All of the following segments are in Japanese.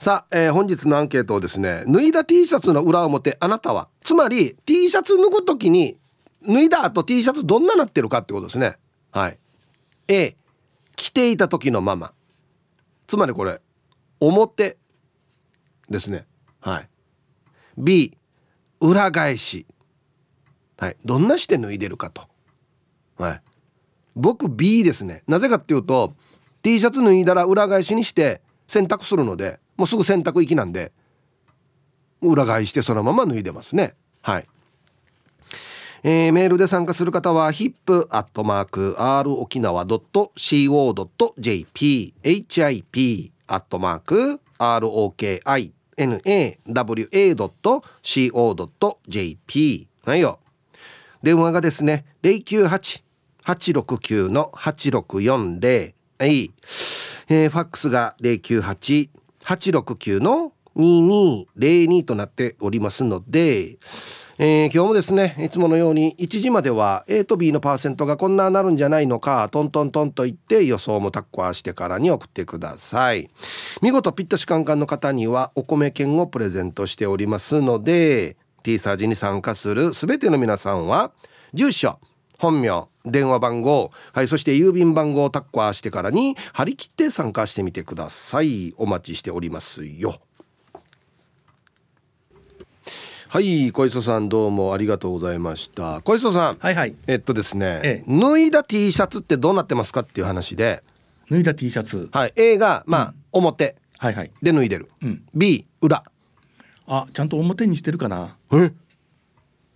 さあ、えー、本日のアンケートをですね脱いだ T シャツの裏表あなたは。つまり T シャツ脱ぐ時に脱いだ後 T シャツどんななってるかってことですね。はい。A 着ていた時のまま。つまりこれ表ですね。はい。B 裏返し。はい。どんなして脱いでるかと。はい。僕 B ですね。なぜかっていうと T シャツ脱いだら裏返しにして洗濯するのでもうすぐ洗濯行きなんで裏返してそのまま脱いでますね。はい。えー、メールで参加する方は hip.r 沖縄 .co.jp hip アットマーク ROKINAWA.co.jp はいよ。電話がですね098-869の8640はい、えー、ファックスが869の2202となっておりますのでえー、今日もですねいつものように1時までは A と B のパーセントがこんななるんじゃないのかトントントンと言って予想もタッコアしてからに送ってください。見事ピットシカンカンの方にはお米券をプレゼントしておりますので T サージに参加する全ての皆さんは住所本名電話番号はいそして郵便番号をタッコアしてからに張り切って参加してみてください。お待ちしておりますよ。はい小磯さんどうもありがとうございました。小磯さんはいはい。えっとですね、ええ、脱いだ T シャツってどうなってますかっていう話で。脱いだ T シャツ。はい A がまあ、うん、表。はいはい。で脱いでる、うん、B 裏。あちゃんと表にしてるかな。え？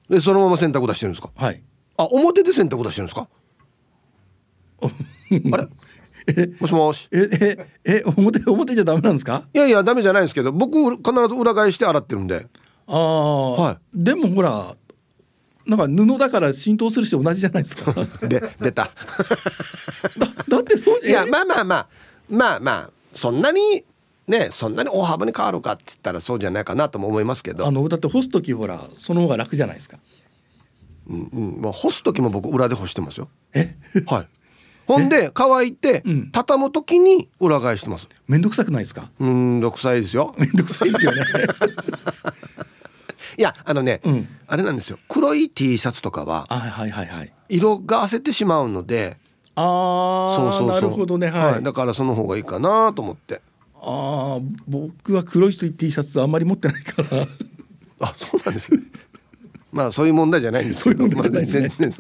でそのまま洗濯出してるんですか？はいあ表で洗濯出してるんですか？あれ？えもしもし？えええ表表じゃダメなんですか？いやいやダメじゃないですけど僕必ず裏返して洗ってるんでああ、はい、でもほらなんか布だから浸透するし同じじゃないですか。で出ただ。だってそうじゃいやまあまあまあまあまあそんなにねそんなに大幅に変わるかって言ったらそうじゃないかなとも思いますけど。あのだって干す時ほらその方が楽じゃないですか。うんうん。まあ干す時も僕裏で干してますよ。え？はい。ほんで乾いて、畳む時に裏返してます。めんどくさくないですか？うん、めんどくさいですよ。めんどくさいですよね。いやあのね、うん、あれなんですよ黒い T シャツとかははいはいはい色が焦ってしまうのでああそうそうなるほどね、はい、はい、だからその方がいいかなと思ってああ僕は黒い T シャツあんまり持ってないからあそうなんですねまあそういう問題じゃないんですけど、ね、まあ、そ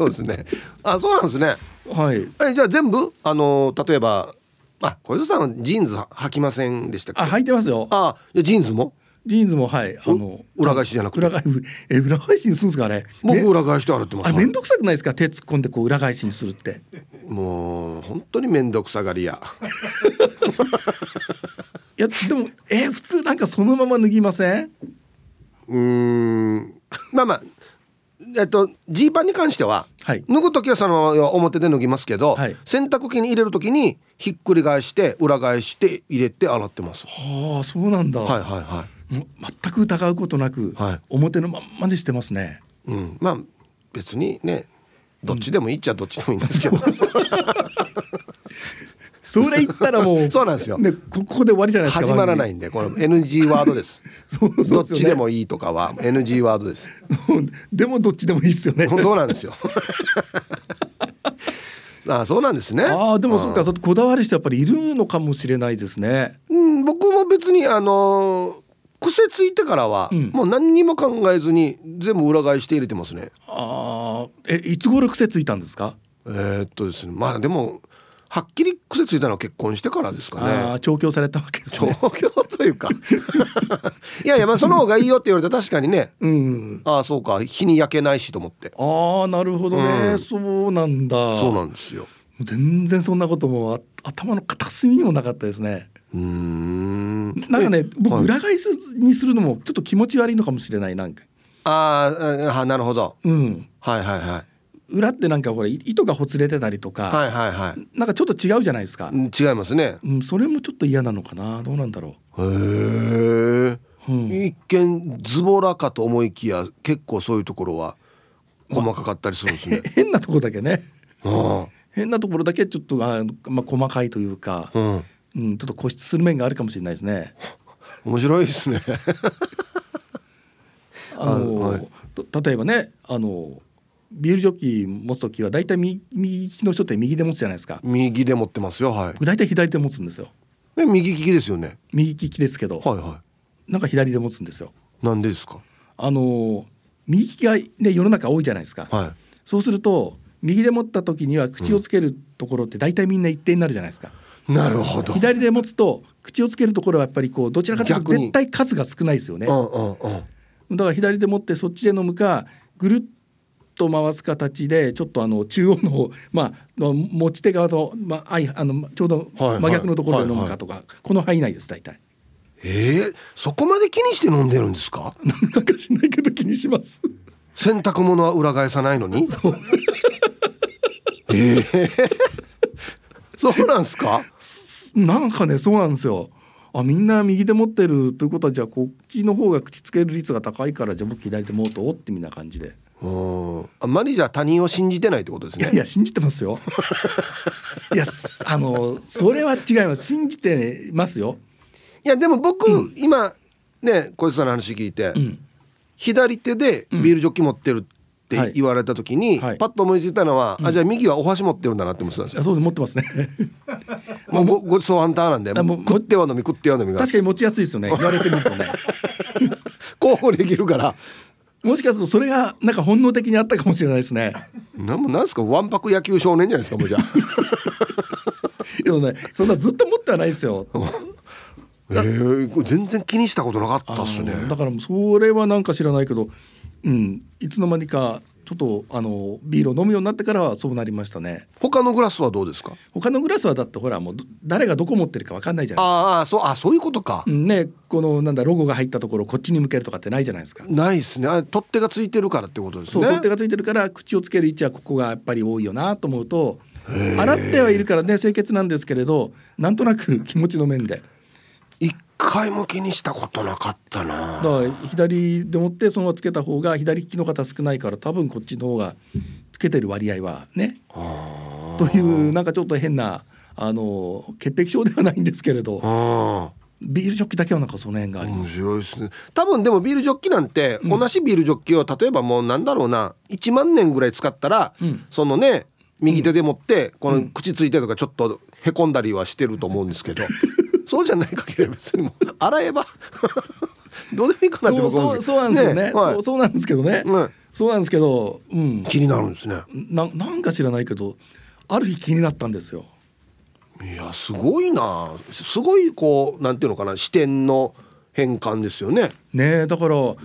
うですね。あそうなんですね。はい。えじゃあ全部あの例えばあ小磯さんはジーンズ履きませんでしたっけ？あ履いてますよ。あジーンズも？ジーンズもはい。あの裏返しじゃなくて。裏返しえ裏返しにするんですかね僕裏返して洗ってます。あ面倒くさくないですか？手突っ込んでこう裏返しにするって。もう本当に面倒くさがりや いやでもえ普通なんかそのまま脱ぎません？うん。まあまあえっとジーパンに関しては、はい、脱ぐ時はその表で脱ぎますけど、はい、洗濯機に入れる時にひっくり返して裏返して入れて洗ってます。はあそうなんだ。はいはいはい。全く疑うことなく、はい、表のまんまにしてますね。うん、まあ別にねどっちでもいいっちゃどっちでもいいんですけど、うん、それ言ったらもうそうなんですよ、ね、ここで終わりじゃないですか始まらないんでこの NG ワードです。そうそう、ね、どっちでもいいとかは NG ワードです。でもどっちでもいいですよね。そうなんですよ。あそうなんですね。あでもそうかこだわりしてやっぱりいるのかもしれないですね。うん僕も別にあの癖ついてからは、うん、もう何にも考えずに全部裏返して入れてますね。ああえいつ頃癖ついたんですか？えー、っとですねまあでもはっきり癖ついたのは結婚してからですかね。あ調教されたわけですね。調教というか いやいやまあその方がいいよって言われたら確かにね。うん。ああそうか日に焼けないしと思って。ああなるほどね、うん、そうなんだ。そうなんですよ。全然そんなことも頭の片隅にもなかったですね。うんなんかね僕裏返すにするのもちょっと気持ち悪いのかもしれないなんかああなるほどうんはいはいはい裏ってなんかほら糸がほつれてたりとか、はいはいはい、なんかちょっと違うじゃないですか、うん、違いますね、うん、それもちょっと嫌なのかな？どうなんだろう。へえ、うん、一見ズボラかと思いきや結構そういうところは細かかったりするんですね、ま変なところだけね、あ、変なところだけちょっとあ、まあ、細かいというか、うん。うん、ちょっと固執する面があるかもしれないですね。面白いですね。あの、はい。と例えばねあのビールジョッキ持つ時は大体右右利きの人って右で持つじゃないですか。右で持ってますよはい。僕大体左で持つんですよ。ね右利きですよね。右利きですけど、はいはなんか左で持つんですよ。いなんでですか？あの右利きがね世の中多いじゃないですか、はい。そうすると右で持った時には口をつけるところって大体みんな一定になるじゃないですか、なるほど。左で持つと口をつけるところはやっぱりこうどちらかというと絶対数が少ないですよね。うんうんうん。だから左で持ってそっちで飲むかぐるっと回す形でちょっとあの中央のまあの持ち手側と、まあ、あいあのちょうどはい真逆のところで飲むかとか、この範囲内です大体。えー、そこまで気にして飲んでるんですか？なんかしないけど気にします。洗濯物は裏返さないのに？えー、そうなんですか？なんかねそうなんですよ。あみんな右で持ってるということはじゃあこっちの方が口つける率が高いからじゃあ僕左で持とうってみんな感じでうん。あまりじゃあ他人を信じてないってことですね。いやいや信じてますよ。いやすあのそれは違います。信じてますよ。いやでも僕、今ね小石さんの話聞いて、うん。左手でビールジョッキ持ってるって言われた時に、はい。パッと思いついたのは、あじゃあ右はお箸持ってるんだなって思ってたんですよ。あそうです。持ってますね。もうごごちそうあんたなんであもう食っては飲み食っては飲みが。確かに持ちやすいですよね。言われてみるとね。こうできるからもしかするとそれがなんか本能的にあったかもしれないですねなんもなんですか？わんぱく野球少年じゃないですかもうじゃあ。でもねそんなずっと持ってはないですよ えー、これ全然気にしたことなかったっすね。だからそれはなんか知らないけど、うん、いつの間にかちょっとあのビールを飲むようになってからはそうなりましたね。他のグラスはどうですか？他のグラスはだってほらもうど誰がどこ持ってるかわかんないじゃないですか。ああそうあそういうことか、うんねこのなんだロゴが入ったところこっちに向けるとかってないじゃないですか。ないですね。あ取っ手がついてるからってことですね。そう取っ手がついてるから口をつける位置はここがやっぱり多いよなと思うと洗ってはいるからね清潔なんですけれどなんとなく気持ちの面で一回も気にしたことなかったな。だから左でもってそのままつけた方が左利きの方少ないから多分こっちの方がつけてる割合はね。あというなんかちょっと変なあの潔癖症ではないんですけれどあビールジョッキだけはなんかその辺があり面ます。白いですね。多分でもビールジョッキなんて、同じビールジョッキを例えばもうなんだろうな1万年ぐらい使ったら、うん。そのね右手で持って、この口ついてとかちょっとへこんだりはしてると思うんですけど そうじゃない限りは別にもう洗えば どうでもいいかなってそう僕は思そうそうなんですよね。はい。そうそうなんですけどね、うんそうなんですけど、うん、気になるんですね。ななんか知らないけどある日気になったんですよ。いやすごいな。すごいこうなんていうのかな視点の変換ですよね。ねえだから考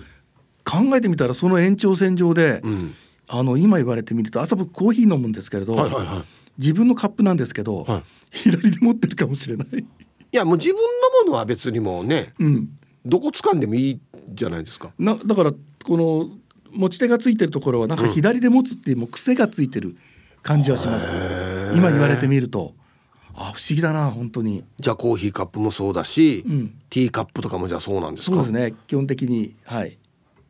えてみたらその延長線上で、うん。あの今言われてみると朝僕コーヒー飲むんですけれど、はいはいはい。自分のカップなんですけど、はい。左で持ってるかもしれない。いやもう自分のものは別にもうねうん、どこ掴んでもいいじゃないですか。なだからこの持ち手がついてるところはなんか左で持つっていうもう癖がついてる感じはします。今言われてみると。あ不思議だな本当に。じゃあコーヒーカップもそうだし、うん。ティーカップとかもじゃあそうなんですか？そうですね。基本的にはい。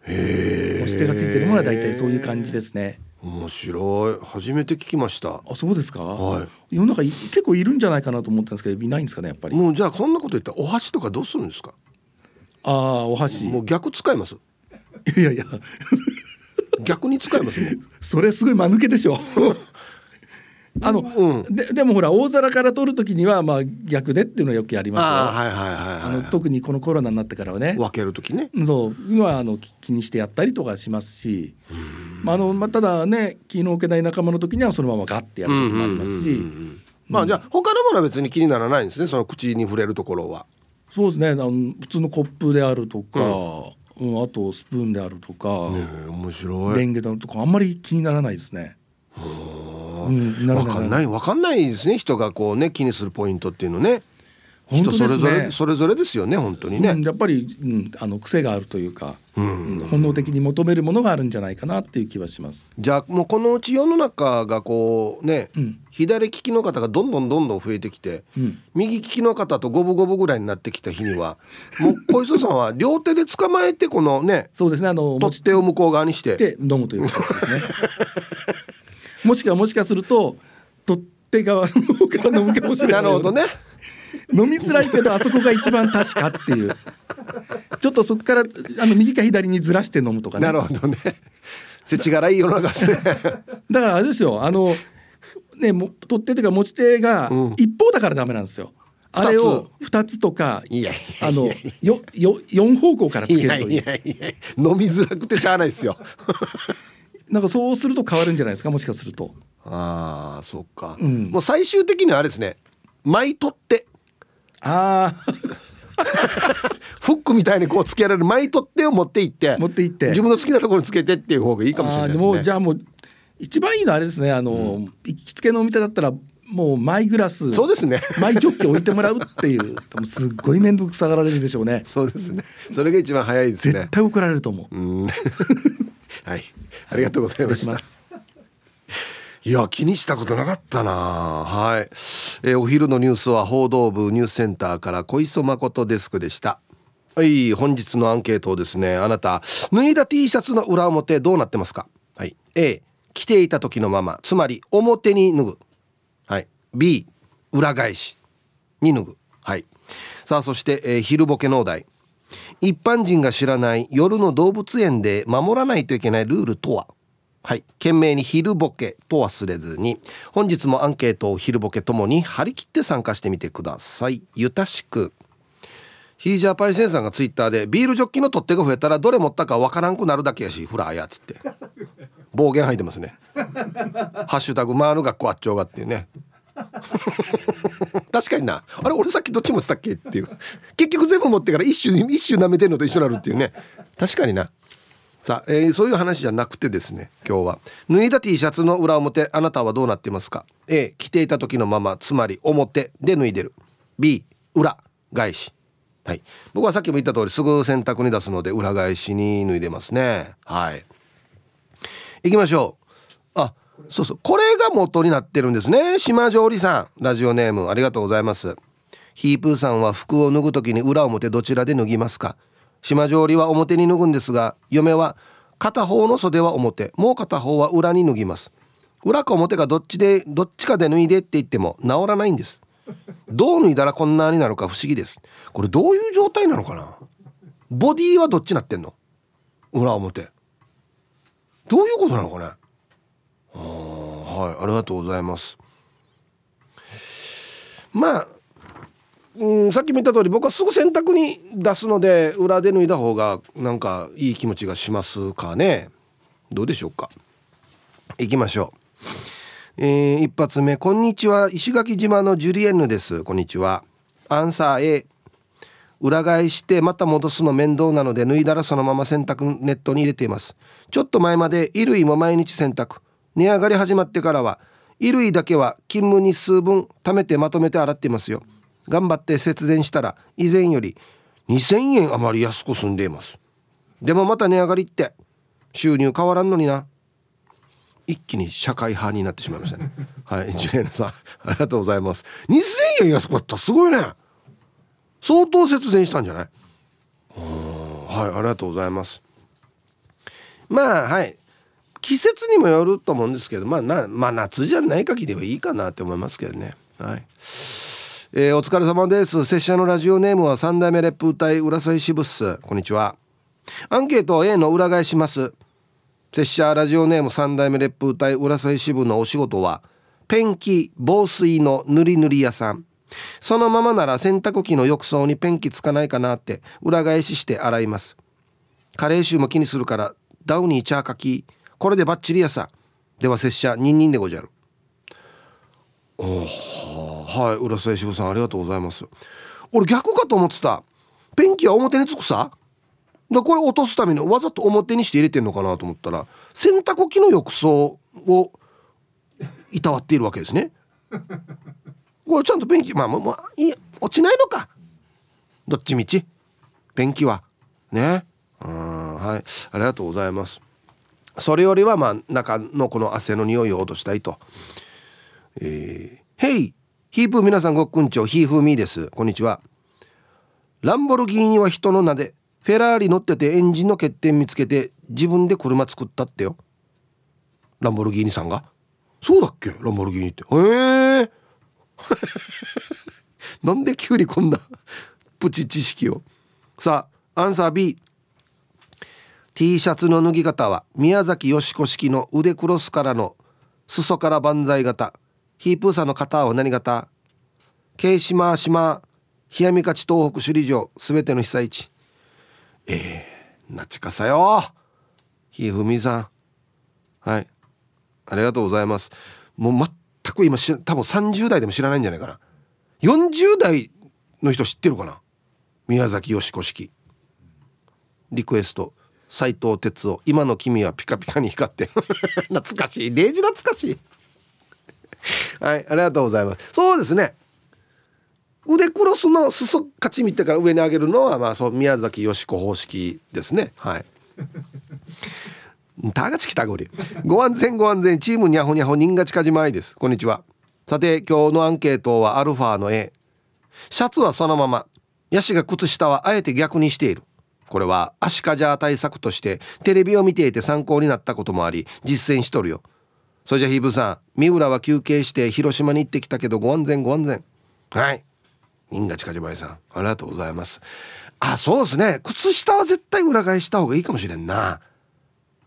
へえ持ち手がついてるものは大体そういう感じですね。面白い。初めて聞きました。あそうですか、はい。世の中い結構いるんじゃないかなと思ったんですけどいないんですかねやっぱり。もうじゃあそんなこと言ったらお箸とかどうするんですか？ああお箸。もう逆使います？いやいや。逆に使いますそれすごい間抜けでしょ。あの、うん。ででもほら大皿から取る時にはまあ逆でっていうのはよくやりますよ。ああはいはいはいはいあの特にこのコロナになってからはね。分ける時ね。そういう。のはあのき気にしてやったりとかしますし、まああのまあ、ただね気の置けない仲間の時にはそのままガッてやる時もありますし、うんうんうんうんまあじゃあ他のものは別に気にならないんですねその口に触れるところは。そうですねあの普通のコップであるとか、うんあとスプーンであるとか、ねえ面白い。レンゲであるとかあんまり気にならないですね。うん、分かんない分かんないですね人がこうね気にするポイントっていうのね人それぞですね。れそれぞれですよね本当にね。うん、やっぱり、うん、あの癖があるというか、うん。うん本能的に求めるものがあるんじゃないかなっていう気はします。じゃあもうこのうち世の中がこうね、うん。左利きの方がどんどんどんどん増えてきて、うん。右利きの方と五分五分ぐらいになってきた日には もう小磯さんは両手で捕まえてこのねそうですねあの持ち取っ手を向こう側にして。て飲むという形ですね。もしくはもしかすると取っ手側の方から飲むかもしれな。ないるほどね飲みづらいけどあそこが一番確かっていう。ちょっとそこからあの右か左にずらして飲むとかね。なるほどね。世知辛い世の中ですねだからあれですよ。あのねも取っ手というか持ち手がうん。一方だからダメなんですよ、あれを2つ。とかあのよよ4方向からつけるという。やいや飲みづらくてしゃあないですよ。なんかそうすると変わるんじゃないですか？もしかすると。ああそっか、うん。もう最終的にはあれですね。巻い取ってあ フックみたいにこうつけられる巻い取ってを持っていってあ持っていって。自分の好きなところにつけてっていう方がいいかもしれないですね。もうじゃあもう一番いいのはあれですねあの、行きつけのお店だったらもうマイグラスそうですね。マイジョッキ置いてもらうっていうすっごい面倒くさがられるでしょうね。そうですね。それが一番早いですね。絶対怒られると思う、うん。はい。ありがとうござい失ました。ますいや気にしたことなかったな。はい、えーお昼のニュースは報道部ニュースセンターから小磯誠デスクでした。はい本日のアンケートをですねあなた脱いだ T シャツの裏表どうなってますか？はい。A 着ていた時のままつまり表に脱ぐ。はい。B 裏返しに脱ぐ。はい。さあそして、えー昼ボケのお題。一般人が知らない夜の動物園で守らないといけないルールとは？はい。懸命に昼ボケと忘れずに本日もアンケートを昼ボケともに張り切って参加してみてください。ゆたしく。ヒージャーパイセンさんがツイッターでビールジョッキの取っ手が増えたらどれ持ったかわからんくなるだけやしフラーやっつって。暴言吐いてますね。ハッシュタグマーヌ学校あっちょうがっていうね。確かにな。あれ俺さっきどっち持ってたっけっていう。結局全部持ってから一周一周舐めてんのと一緒になるっていうね。確かにな。さあ、えーそういう話じゃなくてですね今日は。脱いだ T シャツの裏表あなたはどうなっていますか？A 着ていた時のままつまり表で脱いでる。B 裏返し。はい。僕はさっきも言った通りすぐ洗濯に出すので裏返しに脱いでますね。はい。行きましょう。あそうそう。これが元になってるんですね。島上里さん。ラジオネームありがとうございます。ヒープーさんは服を脱ぐ時に裏表どちらで脱ぎますか？島上里は表に脱ぐんですが嫁は片方の袖は表もう片方は裏に脱ぎます。裏か表かどっちでどっちかで脱いでって言っても治らないんです。どう脱いだらこんなになるか不思議です。これどういう状態なのかな。ボディはどっちなってんの。裏表。どういうことなのかね。はいありがとうございます。まあうんさっきも言った通り僕はすぐ洗濯に出すので裏で脱いだ方がなんかいい気持ちがしますかね。どうでしょうか。行きましょう、えー一発目こんにちは石垣島のジュリエンヌです。こんにちは。アンサー A 裏返してまた戻すの面倒なので脱いだらそのまま洗濯ネットに入れています。ちょっと前まで衣類も毎日洗濯。値上がり始まってからは衣類だけは勤務日数分貯めてまとめて洗っていますよ。頑張って節電したら以前より2000円余り安く済んでいます。でもまた値上がりって収入変わらんのにな。一気に社会派になってしまいましたね。はいジュレーナさんありがとうございます。2000円安くなったすごいね。相当節電したんじゃない？うんはいありがとうございます。まあはい。季節にもよると思うんですけどまあな、まあ、夏じゃない限りはいいかなって思いますけどね。はいえーお疲れ様です。拙者のラジオネームは三代目レップ歌い浦添支部っす。こんにちは。アンケート A の裏返します。拙者ラジオネーム三代目レップ歌い浦添支部のお仕事はペンキ防水の塗り塗り屋さん。そのままなら洗濯機の浴槽にペンキつかないかなって裏返しして洗います。加齢臭も気にするからダウニーチャーかきこれでバッチリやさ。では拙者ニンニンでごじゃる。はい浦添支部さんありがとうございます。俺逆かと思ってた。ペンキは表につくさ。だこれ落とすためにわざと表にして入れてんのかなと思ったら洗濯機の浴槽をいたわっているわけですね。これちゃんとペンキまあまあまあいい落ちないのか。どっちみち。ペンキは。ね。うんはい。ありがとうございます。それよりはまあ中のこの汗の匂いを落としたいと。えー、ヘイヒープー皆さんごっくんちょヒーフーミーです。こんにちは。ランボルギーニは人の名でフェラーリ乗っててエンジンの欠点見つけて自分で車作ったってよ。ランボルギーニさんが。そうだっけ？ランボルギーニって。へえ なんで急にこんなプチ知識を。さあアンサー B T シャツの脱ぎ方は宮崎よしこ式の腕クロスからの裾から万歳型。ヒープーさんの型は何型？慶島島冷やみ勝ち東北首里城すべての被災地。えー、なちかさよ。ひふみさん。はい。ありがとうございます。もう全く今し多分30代でも知らないんじゃないかな。40代の人知ってるかな？宮崎よしこ式。リクエスト。斎藤哲夫。今の君はピカピカに光って 懐かしい。デージ懐かしい。はいありがとうございます。そうですね。腕クロスの裾勝ち見てから上に上げるのはまあそう宮崎よしこ方式ですね。はい。たがちきたごり。ご安全ご安全チームにゃほにゃほ人が近じまいです。こんにちは。さて今日のアンケートはアルファの A シャツはそのまま。ヤシが靴下はあえて逆にしている。これはアシカジャー対策としてテレビを見ていて参考になったこともあり実践しとるよ。それじゃヒーブさん三浦は休憩して広島に行ってきたけどご安全ご安全。はい。人が近島さんありがとうございます。あそうですね。靴下は絶対裏返した方がいいかもしれんな。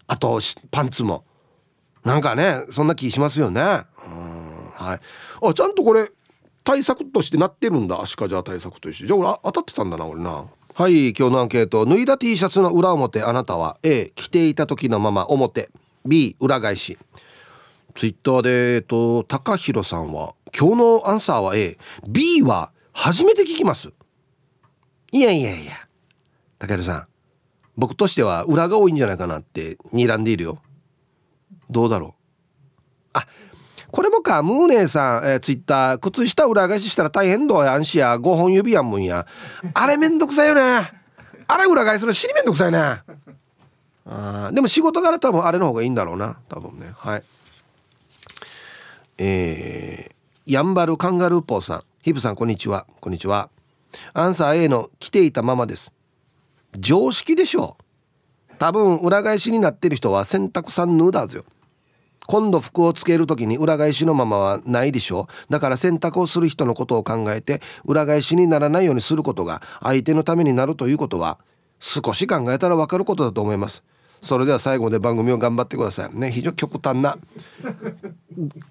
あとパンツも。なんかねそんな気しますよね。うんはい。あちゃんとこれ対策としてなってるんだ。足利対策として。じゃあ俺当たってたんだな俺な。はい今日のアンケート。脱いだ T シャツの裏表あなたは A 着ていた時のまま表。B 裏返し。ツイッターでえっと高弘さんは今日のアンサーは AB は初めて聞きます。いやいやいや。高弘さん僕としては裏が多いんじゃないかなって睨んでいるよ。どうだろう。あこれもか。ムーネーさん、えー、ツイッター靴下裏返ししたら大変どや。んしや5本指やんもんや。あれめんどくさいよね。あれ裏返すの尻めんどくさいね。あでも仕事柄多分あれの方がいいんだろうな。多分ね。はい。えー、やんばるカンガルーポーさん。ヒブさんこんにちは。こんにちは。アンサー A の着ていたままです。常識でしょう。多分裏返しになってる人は洗濯さんヌーダーズよ今度服をつける時に裏返しのままはないでしょう。だから洗濯をする人のことを考えて裏返しにならないようにすることが相手のためになるということは少し考えたら分かることだと思います。それでは最後まで番組を頑張ってください。ね非常に極端な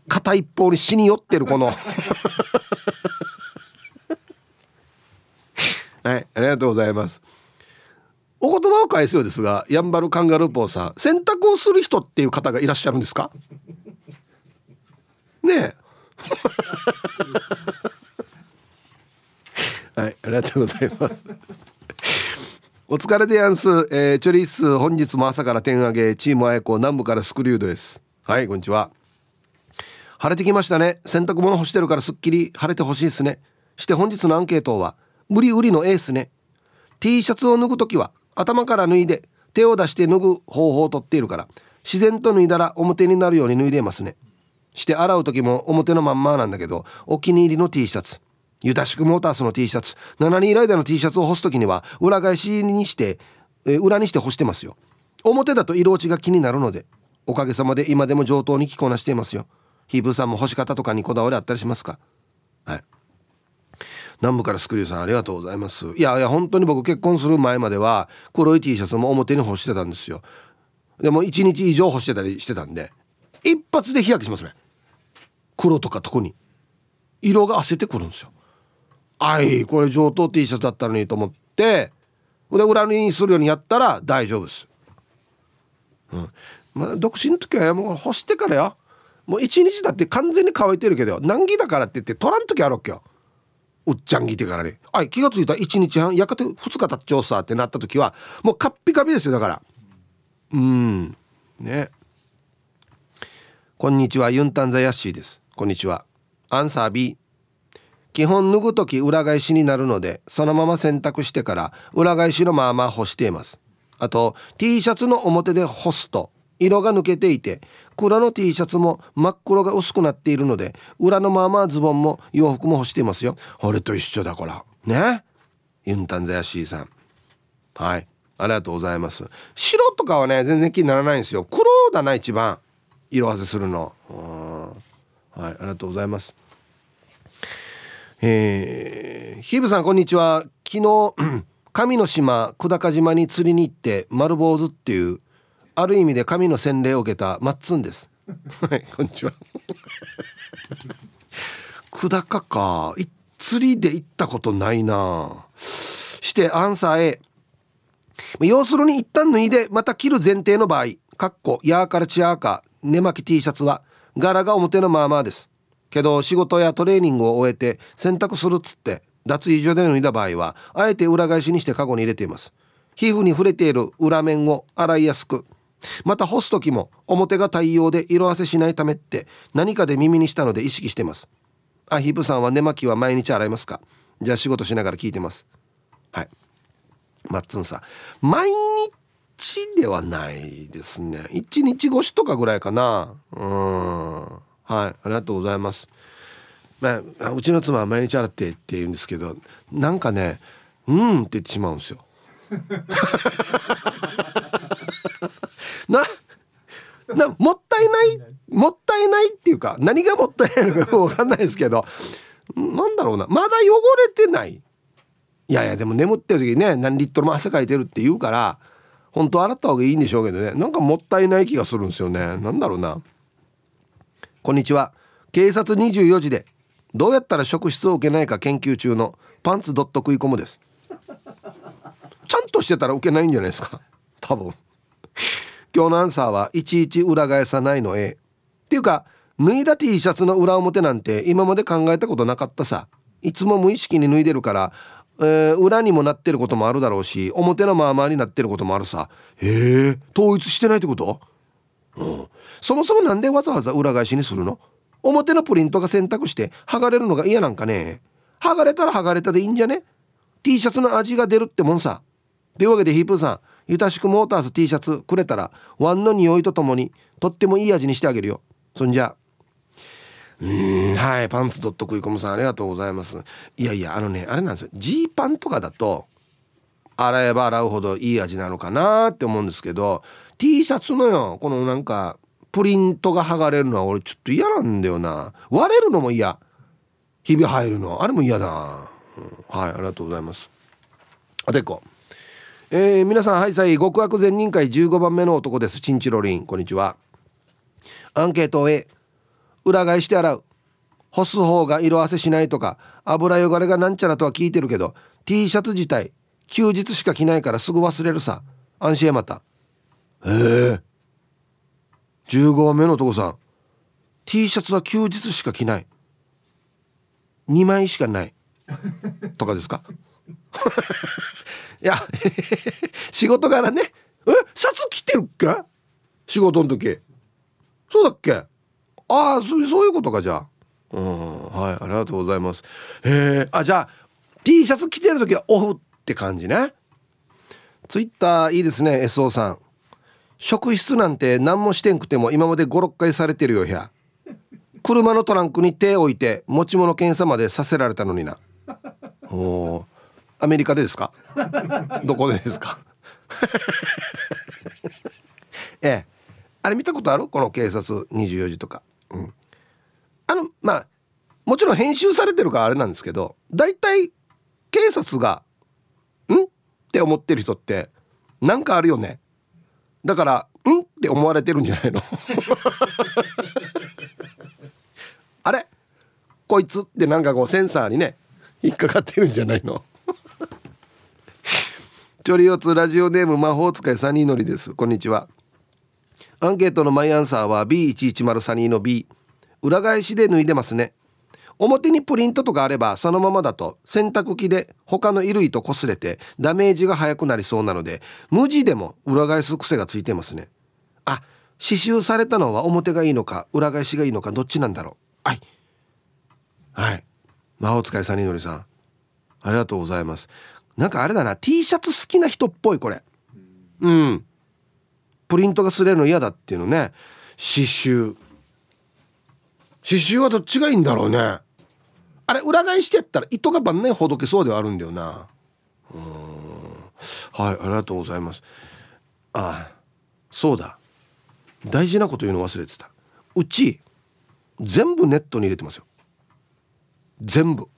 片一方に死に寄ってるこの。はいありがとうございます。お言葉を返すようですがやんばるカンガルーポーさん洗濯をする人っていう方がいらっしゃるんですか？ねえ。はいありがとうございます。お疲れでやんす、えー、チョリス本日も朝から点上げチームあやこ南部からスクリュードです。はいこんにちは晴れてきましたね。洗濯物干してるからすっきり晴れてほしいですね。して本日のアンケートは無理売りのエースね。T シャツを脱ぐ時は頭から脱いで手を出して脱ぐ方法をとっているから自然と脱いだら表になるように脱いでいますね。して洗う時も表のまんまなんだけどお気に入りの T シャツ。ユタシクモータースの T シャツ。7人ライダーの T シャツを干す時には裏返しにして、え裏にして干してますよ。表だと色落ちが気になるのでおかげさまで今でも上等に着こなしていますよ。ヒープさんも干し方とかにこだわりあったりしますか？はい。南部からスクリューさんありがとうございます。いやいや本当に僕結婚する前までは黒い T シャツも表に干してたんですよ。でも1日以上干してたりしてたんで一発で日焼けしますね。黒とか特に。色があせてくるんですよ。あいこれ上等 T シャツだったのにと思ってで裏にするようにやったら大丈夫です。うん。まあ独身の時はもう干してからよ。もう一日だって完全に乾いてるけど難儀だからって言って取らん時あるわけよ。うっちゃんぎてからねあ気が付いた。1日半？やかて2日経っちゃうさってなった時はもうカッピカピですよだから。うん。ね。こんにちは。ユンタンザヤッシーです。こんにちは。アンサー B 基本脱ぐ時裏返しになるのでそのまま洗濯してから裏返しのまま干しています。あと T シャツの表で干すと色が抜けていて黒の T シャツも真っ黒が薄くなっているので裏のままズボンも洋服も干していますよ。俺と一緒だこら。ね？ユンタンザヤシーさん。はい。ありがとうございます。白とかはね全然気にならないんですよ。黒だな一番。色あせするの。はい。ありがとうございます。えー、ヒブさんこんにちは。昨日 神の島久高島に釣りに行って丸坊主っていうある意味で神の洗礼を受けたマッツンです。はいこんにちは。久高か釣りで行ったことないな。してアンサー A 要するに一旦脱いでまた着る前提の場合。かっこヤーからチアーか。寝巻き T シャツは柄が表のまあまあです。けど仕事やトレーニングを終えて洗濯するっつって脱衣所で脱いだ場合はあえて裏返しにしてカゴに入れています。皮膚に触れている裏面を洗いやすくまた干す時も表が太陽で色あせしないためって何かで耳にしたので意識してます。あヒブさんは寝巻きは毎日洗いますか？じゃあ仕事しながら聞いてます。はい。マッツンさん。毎日ではないですね。1日越しとかぐらいかな。うん。はい。ありがとうございます。まあ、うちの妻は毎日洗ってって言うんですけどなんかね「うん」って言ってしまうんですよ。ななもったいないもったいないっていうか何がもったいないのか分かんないですけどなんだろうな。まだ汚れてない。いやいやでも眠ってる時にね何リットルも汗かいてるって言うから本当洗った方がいいんでしょうけどね。なんかもったいない気がするんですよね。なんだろうな。こんにちは。警察24時でどうやったら職質を受けないか研究中のパンツドット食い込むです。ちゃんとしてたら受けないんじゃないですか？多分。今日のアンサーはいちいち裏返さないの A っていうか脱いだ T シャツの裏表なんて今まで考えたことなかったさ。いつも無意識に脱いでるから、えー、裏にもなってることもあるだろうし表のまあまあになってることもあるさ。へえ統一してないってこと、うん、そもそもなんでわざわざ裏返しにするの？表のプリントが選択して剥がれるのが嫌なんかね剥がれたら剥がれたでいいんじゃね？T シャツの味が出るってもんさ。というわけでヒープーさんゆたしくモーターズ T シャツくれたらワンの匂いとともにとってもいい味にしてあげるよ。そんじゃ。うんはいパンツドット食い込むさんありがとうございます。いやいやあのねあれなんですよ。ジーパンとかだと洗えば洗うほどいい味なのかなって思うんですけど T シャツのよこのなんかプリントが剥がれるのは俺ちょっと嫌なんだよな。割れるのも嫌。ひび入るの。あれも嫌だ、うん、はいありがとうございます。あてこえー、皆さんはいさい極悪善人会15番目の男です。チンチロリンこんにちは。アンケート A 裏返して洗う。干す方が色あせしないとか油汚れがなんちゃらとは聞いてるけど T シャツ自体休日しか着ないからすぐ忘れるさ。安心へまた。へえ。15番目の男さん T シャツは休日しか着ない。2枚しかない。とかですか？いや仕事柄ね。えシャツ着てるっけ？仕事の時。そうだっけ？ああそうそういうことかじゃあ。うんはいありがとうございます。へえあじゃあ T シャツ着てる時はオフって感じね。ツイッターいいですね SO さん。職質なんて何もしてんくても今まで56回されてるよや車のトランクに手を置いて持ち物検査までさせられたのにな。おアメリカでですか？どこでですか？ええ。あれ見たことある？この警察24時とか。うん。あのまあもちろん編集されてるからあれなんですけど大体警察が「ん?」って思ってる人ってなんかあるよね。だから「ん?」って思われてるんじゃないの？あれ？こいつ？ってなんかこうセンサーにね引っかかってるんじゃないの？チョリオツラジオネーム魔法使いサニーのりです。こんにちは。アンケートのマイアンサーは B110 サニーの B 裏返しで脱いでますね。表にプリントとかあればそのままだと洗濯機で他の衣類と擦れてダメージが早くなりそうなので無地でも裏返す癖がついてますね。あ刺繍されたのは表がいいのか裏返しがいいのかどっちなんだろう。はい。はい。魔法使いサニノリさんありがとうございます。なんかあれだな T シャツ好きな人っぽいこれ。うん。プリントが擦れるの嫌だっていうのね。刺繍。刺繍はどっちがいいんだろうね。あれ裏返してやったら糸が晩年ほどけそうではあるんだよな。うん。はいありがとうございます。ああそうだ。大事なこと言うの忘れてた。うち全部ネットに入れてますよ。全部。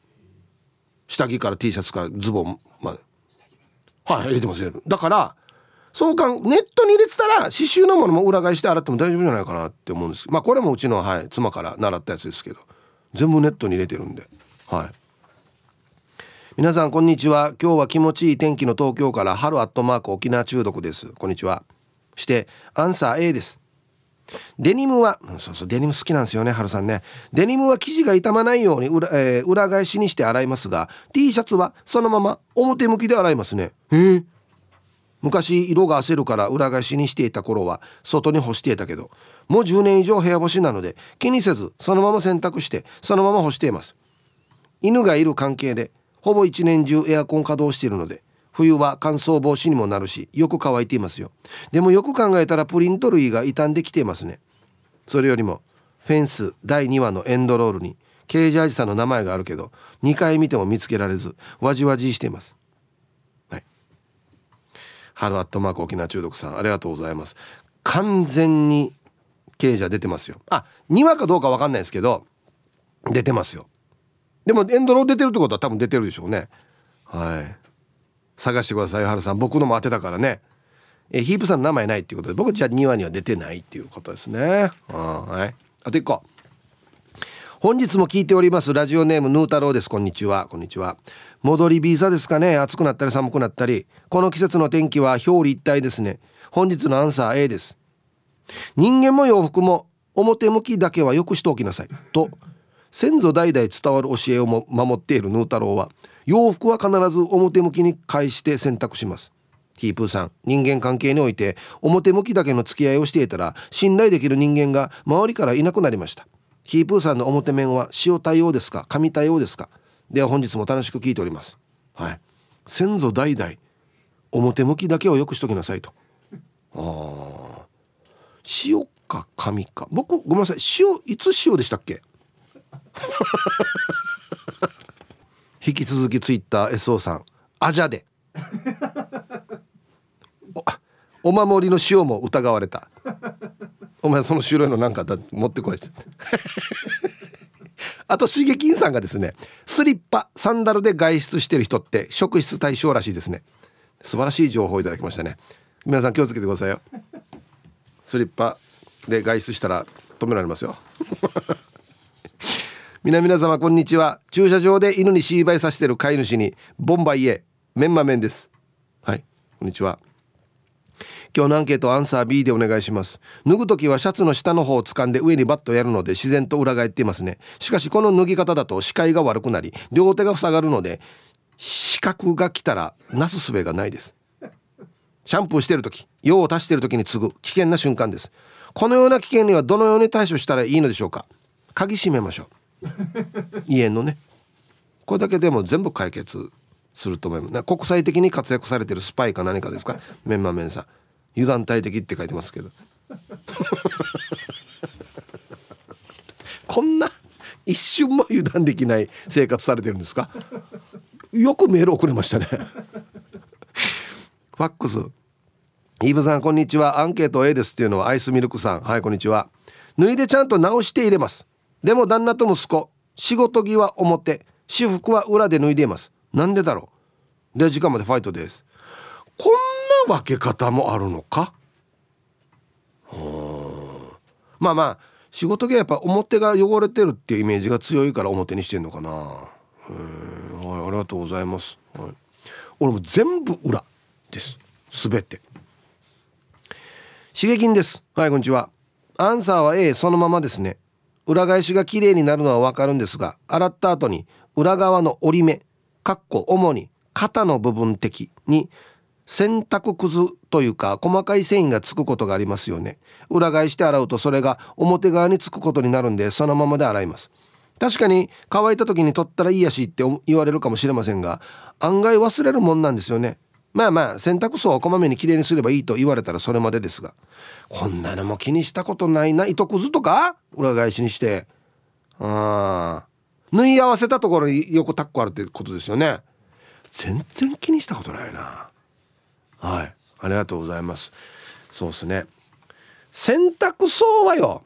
下着から T シャツからズボンまで。はい入れてますよだからそうかネットに入れてたら刺繍のものも裏返して洗っても大丈夫じゃないかなって思うんです。まあこれもうちの、はい、妻から習ったやつですけど全部ネットに入れてるんで。はい。皆さんこんにちは。今日は気持ちいい天気の東京から春アットマーク沖縄中毒です。こんにちは。してアンサー A です。デニムはそうそうデニム好きなんですよね春さんね。デニムは生地が傷まないように裏,、えー、裏返しにして洗いますが T シャツはそのまま表向きで洗いますね。へえ。昔色が焦るから裏返しにしていた頃は外に干していたけどもう10年以上部屋干しなので気にせずそのまま洗濯してそのまま干しています。犬がいる関係でほぼ一年中エアコン稼働しているので冬は乾燥防止にもなるしよく乾いていますよ。でもよく考えたらプリント類が傷んできていますね。それよりもフェンス第2話のエンドロールにケージャージさんの名前があるけど2回見ても見つけられずわじわじしています。はい。春アットマーク沖縄中毒さんありがとうございます。完全にケージャ出てますよ。あ2話かどうか分かんないですけど出てますよ。でもエンドロール出てるってことは多分出てるでしょうね。はい。探してくださいはるさん。僕のも当てたからね。えヒープさんの名前ないっていうことで僕じゃあ2話には出てないっていうことですね。はい。あと1個。本日も聞いておりますラジオネームヌー太郎です。こんにちは。こんにちは。戻りビザですかね。暑くなったり寒くなったり。この季節の天気は表裏一体ですね。本日のアンサー A です。人間も洋服も表向きだけはよくしておきなさい。と先祖代々伝わる教えをも守っているヌー太郎は洋服は必ず表向きに返して洗濯します。ティープーさん人間関係において表向きだけの付き合いをしていたら信頼できる人間が周りからいなくなりました。ヒープーさんの表面は塩対応ですか紙対応ですか。では本日も楽しく聞いております。はい。先祖代々表向きだけをよくしときなさいと。ああ塩か紙か。僕ごめんなさい。塩いつ塩でしたっけ？引き続きツイッター SO さんあじゃで。お守りの塩も疑われた。お前その白いのなんかだ持ってこいあとしげきんさんがですねスリッパサンダルで外出してる人って職質対象らしいですね。素晴らしい情報をいただきましたね。皆さん気をつけてくださいよ。スリッパで外出したら止められますよ。皆皆様こんにちは。駐車場で犬にシーバイさせてる飼い主にボンバイエメンマメンです。はいこんにちは。今日のアンケートアンサー B でお願いします。脱ぐ時はシャツの下の方を掴んで上にバッとやるので自然と裏返っていますね。しかしこの脱ぎ方だと視界が悪くなり両手が塞がるので視覚が来たらなすすべがないです。シャンプーしてる時用を足してる時に継ぐ危険な瞬間です。このような危険にはどのように対処したらいいのでしょうか。鍵閉めましょう。家のね。これだけでも全部解決すると思います。国際的に活躍されてるスパイか何かですか？メンマメンさん油断大敵って書いてますけど。こんな一瞬も油断できない生活されてるんですか？よくメール送れましたね。ファックス。イーブさんこんにちは。アンケート A ですっていうのはアイスミルクさん。はいこんにちは。脱いでちゃんと直して入れます。でも旦那と息子仕事着は表私服は裏で脱いでいます。なんでだろう？で時間までファイトです。こんな分け方もあるのか？まあまあ仕事着はやっぱ表が汚れてるっていうイメージが強いから表にしてんのかな。はいありがとうございます、はい、俺も全部裏です。すべて刺激です。はいこんにちは。アンサーは A そのままですね。裏返しが綺麗になるのはわかるんですが洗った後に裏側の折り目かっこ主に肩の部分的に洗濯くずというか細かい繊維がつくことがありますよね。裏返して洗うとそれが表側につくことになるんでそのままで洗います。確かに乾いた時に取ったらいいやしって言われるかもしれませんが案外忘れるもんなんですよね。まあまあ洗濯槽をこまめにきれいにすればいいと言われたらそれまでですがこんなのも気にしたことないな糸くずとか？裏返しにして。あ縫い合わせたところに横タッコあるってことですよね。全然気にしたことないな。はい。ありがとうございます。そうですね。洗濯槽はよ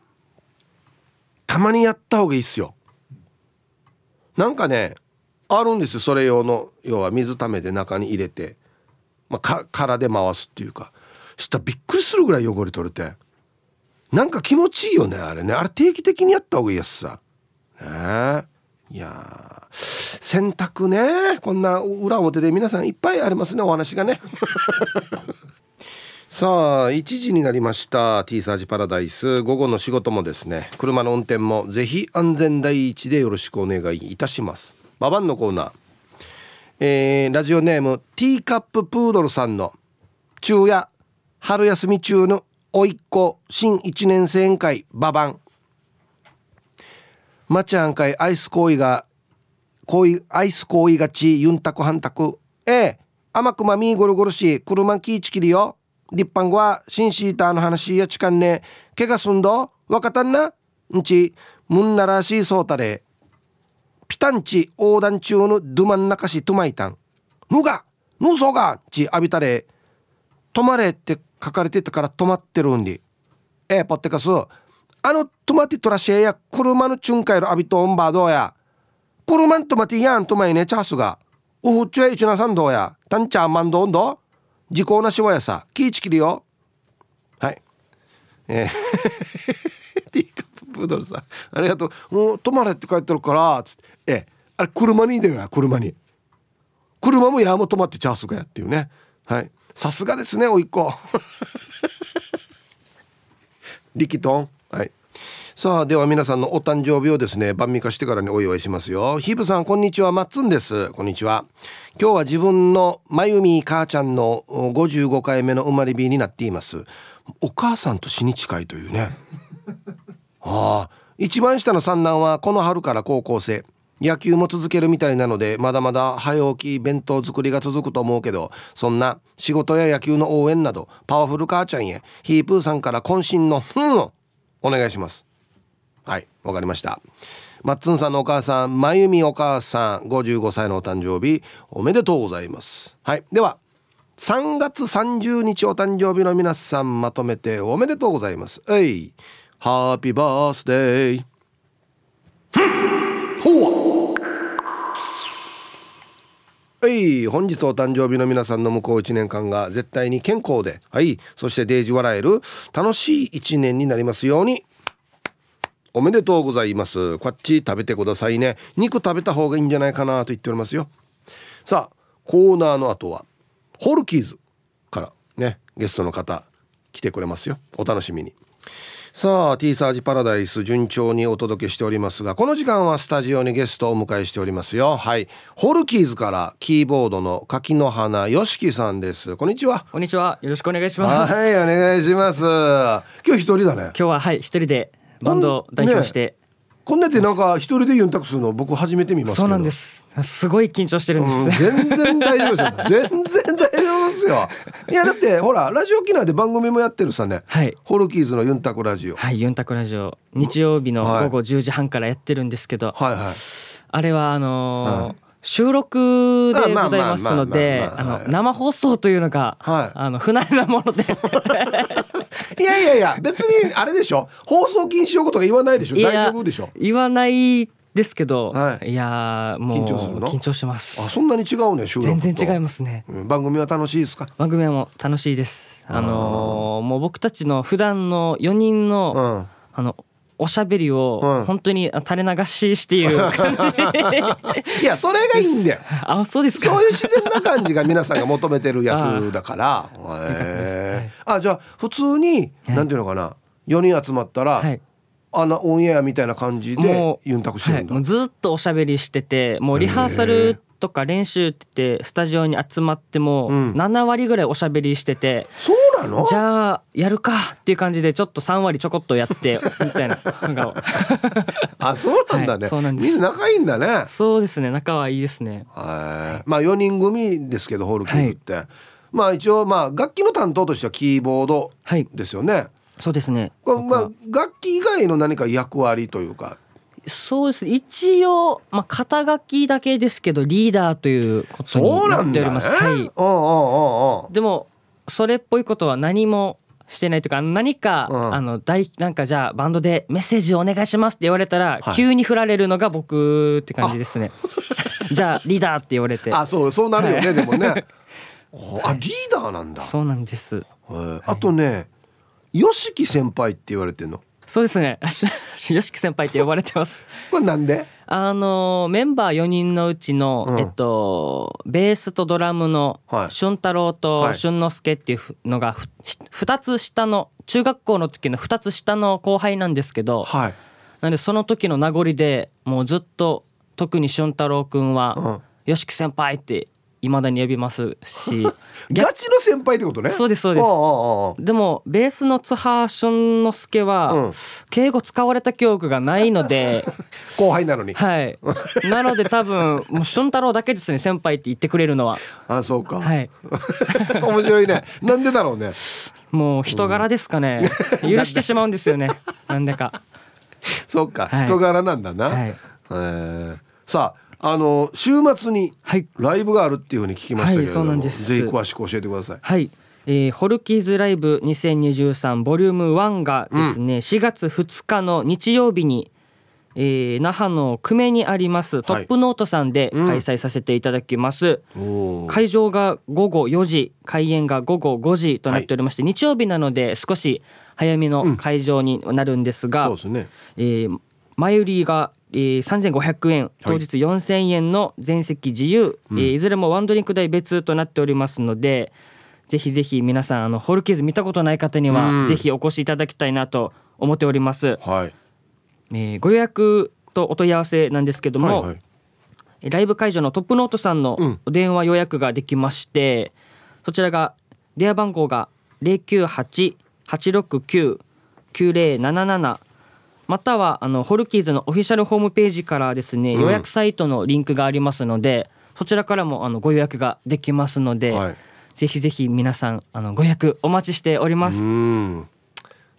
たまにやった方がいいっすよ。なんかねあるんですよ。それ用の要は水ためて中に入れて。まあ、からで回すっていうかしたらびっくりするぐらい汚れ取れてなんか気持ちいいよねあれね。あれ定期的にやった方がいいやつさ。ねいや洗濯ねこんな裏表で皆さんいっぱいありますねお話がね。さあ1時になりました。T サージパラダイス。午後の仕事もですね車の運転もぜひ安全第一でよろしくお願いいたします。ババンのコーナー。えー、ラジオネームティーカッププードルさんの昼夜春休み中のおいっ子新1年生宴会ババン。まちゃんかいアイス行為が恋アイス行為がちユンタクハンタク。ええ甘くまみゴルゴルし車キーチキリよ。立派んは新シーターの話やちかんね。怪我すんどわかたんな？んちむんならしいそうたれ。ピタンチ横断中のドゥマンナカシトゥマイタン。ぬがぬそがち浴びたれ。止まれって書かれてたから止まってるんで。ええポッテカス。あの止まってトラシェや車のチュンカイル浴びとんばどうや。車ん止まってやんとまいねチャースが。うふちゅえいちなさんどうや。たんちゃんまんどんど時効なしわやさ。キーチキリよ。はい。えープードルさん。ありがとう。もう止まれって書いてるからつって。ええ。あれ車にいでよ車に。車もやも止まってチャースがやっていうね。はい。さすがですねおいっ子。力トンはい。さあでは皆さんのお誕生日をですね晩味化してからにお祝いしますよ。ヒブさんこんにちは。マッツンです。こんにちは。今日は自分のまゆみ母ちゃんの55回目の生まれ日になっています。お母さんと死に近いというね。ああ一番下の三男はこの春から高校生。野球も続けるみたいなのでまだまだ早起き弁当作りが続くと思うけどそんな仕事や野球の応援などパワフル母ちゃんへヒープーさんから渾身の「ふん」をお願いします。はいわかりました。マッツンさんのお母さんまゆみお母さん55歳のお誕生日おめでとうございます。はいでは3月30日お誕生日の皆さんまとめておめでとうございます。えい。ハッピーバースデーほうはい本日お誕生日の皆さんの向こう1年間が絶対に健康ではいそしてデージ笑える楽しい1年になりますように。おめでとうございます。こっち食べてくださいね。肉食べた方がいいんじゃないかなと言っておりますよ。さあコーナーの後はホルキーズからねゲストの方来てくれますよ。お楽しみにさあ T サージパラダイス順調にお届けしておりますがこの時間はスタジオにゲストをお迎えしておりますよ。はい。ホルキーズからキーボードの柿の花よしきさんです。こんにちは。こんにちは。よろしくお願いします。はいお願いします。今日一人だね。今日ははい一人でバンドを代表して、こんなってなんか一人でユンタクするの僕初めて見ますそうなんです。すごい緊張してるんです。うん全然大丈夫ですよ。全然大丈夫ですよ。いやだってほらラジオ機内で番組もやってるさね。はい。ホルキーズのユンタクラジオ。はい、ユンタクラジオ。日曜日のはい。午後10時半からやってるんですけど、はいはい。あれはあのーはい収録でございますので生放送というのが、はい。あの不慣れなもので。いやいやいや別にあれでしょ。放送禁止用語とか言わないでしょ。大丈夫でしょ。言わないですけど、はい。い、やーもう緊張するの？緊張します。あそんなに違うね収録と全然違いますね。うん番組は楽しいですか？番組はもう楽しいです。あのーもう僕たちの普段の4人の、うん。あのおしゃべりうん。を本当に垂れ流ししている。感 じいやそれがいいんだよ。あそうですか。そういう自然な感じが皆さんが求めてるやつだから。へー。あじゃあ普通にはい。なんていうのかな。4人集まったら、はい。あのオンエアみたいな感じでユンタクしてはい、るんだ、もうずっとおしゃべりしててもうリハーサルとか練習って言ってスタジオに集まってもうん。7割ぐらいおしゃべりしてて、そうなの？じゃあやるかっていう感じでちょっと3割ちょこっとやって みたいな。あそうなんだね、はいそうなんです。みんな仲いいんだね。そうですね。仲はいいですね。はい。まあ4人組ですけどホルキーズって、まあ一応まあ楽器の担当としてはキーボードはい。ですよね。そうですね。まあ楽器以外の何か役割というかそうです一応、まあ、肩書きだけですけどリーダーということにそうなっております。はい、うんうんうんうん。でもそれっぽいことは何もしてないというか何か、うん。あの大なんかじゃあバンドでメッセージお願いしますって言われたら、はい。急に振られるのが僕って感じですね。じゃあリーダーって言われて。あそうそうなるよね、でもね。お あリーダーなんだ。そうなんです。あとね YOSHIKI 先輩って言われてんのそうですね。よしき先輩って呼ばれてます。これなんで？あのメンバー4人のうちの、うん。えっとベースとドラムのはい。俊太郎はい。と俊之介っていうのがふし2つ下の中学校の時の2つ下の後輩なんですけどはい。なんでその時の名残でもうずっと特に俊太郎くんうん。は「よしき先輩」っていまだに呼びますし ガチの先輩ってことね。そうですそうです。でもベースの津波俊之介は、うん。敬語使われた記憶がないので 後輩なのに。はい。なので多分もう俊太郎だけですね先輩って言ってくれるのは。あそうか、はい。面白いね。なんでだろうね。もう人柄ですかね、許してしまうんですよね。なんでか。そうか、はい。人柄なんだな、はい。えー。さああの週末にはい。ライブがあるっていうふうに聞きましたけれども、はいぜひ詳しく教えてください。はい、えーホルキーズライブ2023ボリューム1がですね、4月2日の日曜日に、えー那覇の久米にありますトップノートさんで開催させていただきます、おー。会場が午後4時開演が午後5時となっておりまして、日曜日なので少し早めの会場になるんですが、そうですね。えー前売りが、えー、3500円当日4000円の全席自由、いえーいずれもワンドリンク代別となっておりますのでぜひぜひ皆さんあのホルキーズ見たことない方にうん。はぜひお越しいただきたいなと思っております、はい。えーご予約とお問い合わせなんですけども、はいはい。ライブ会場のトップノートさんのうん。お電話予約ができまして、そちらが電話番号が098-869-9077またはあのホルキーズのオフィシャルホームページからですね、うん。予約サイトのリンクがありますのでそちらからもあのご予約ができますので、はい。ぜひぜひ皆さんあのご予約お待ちしております。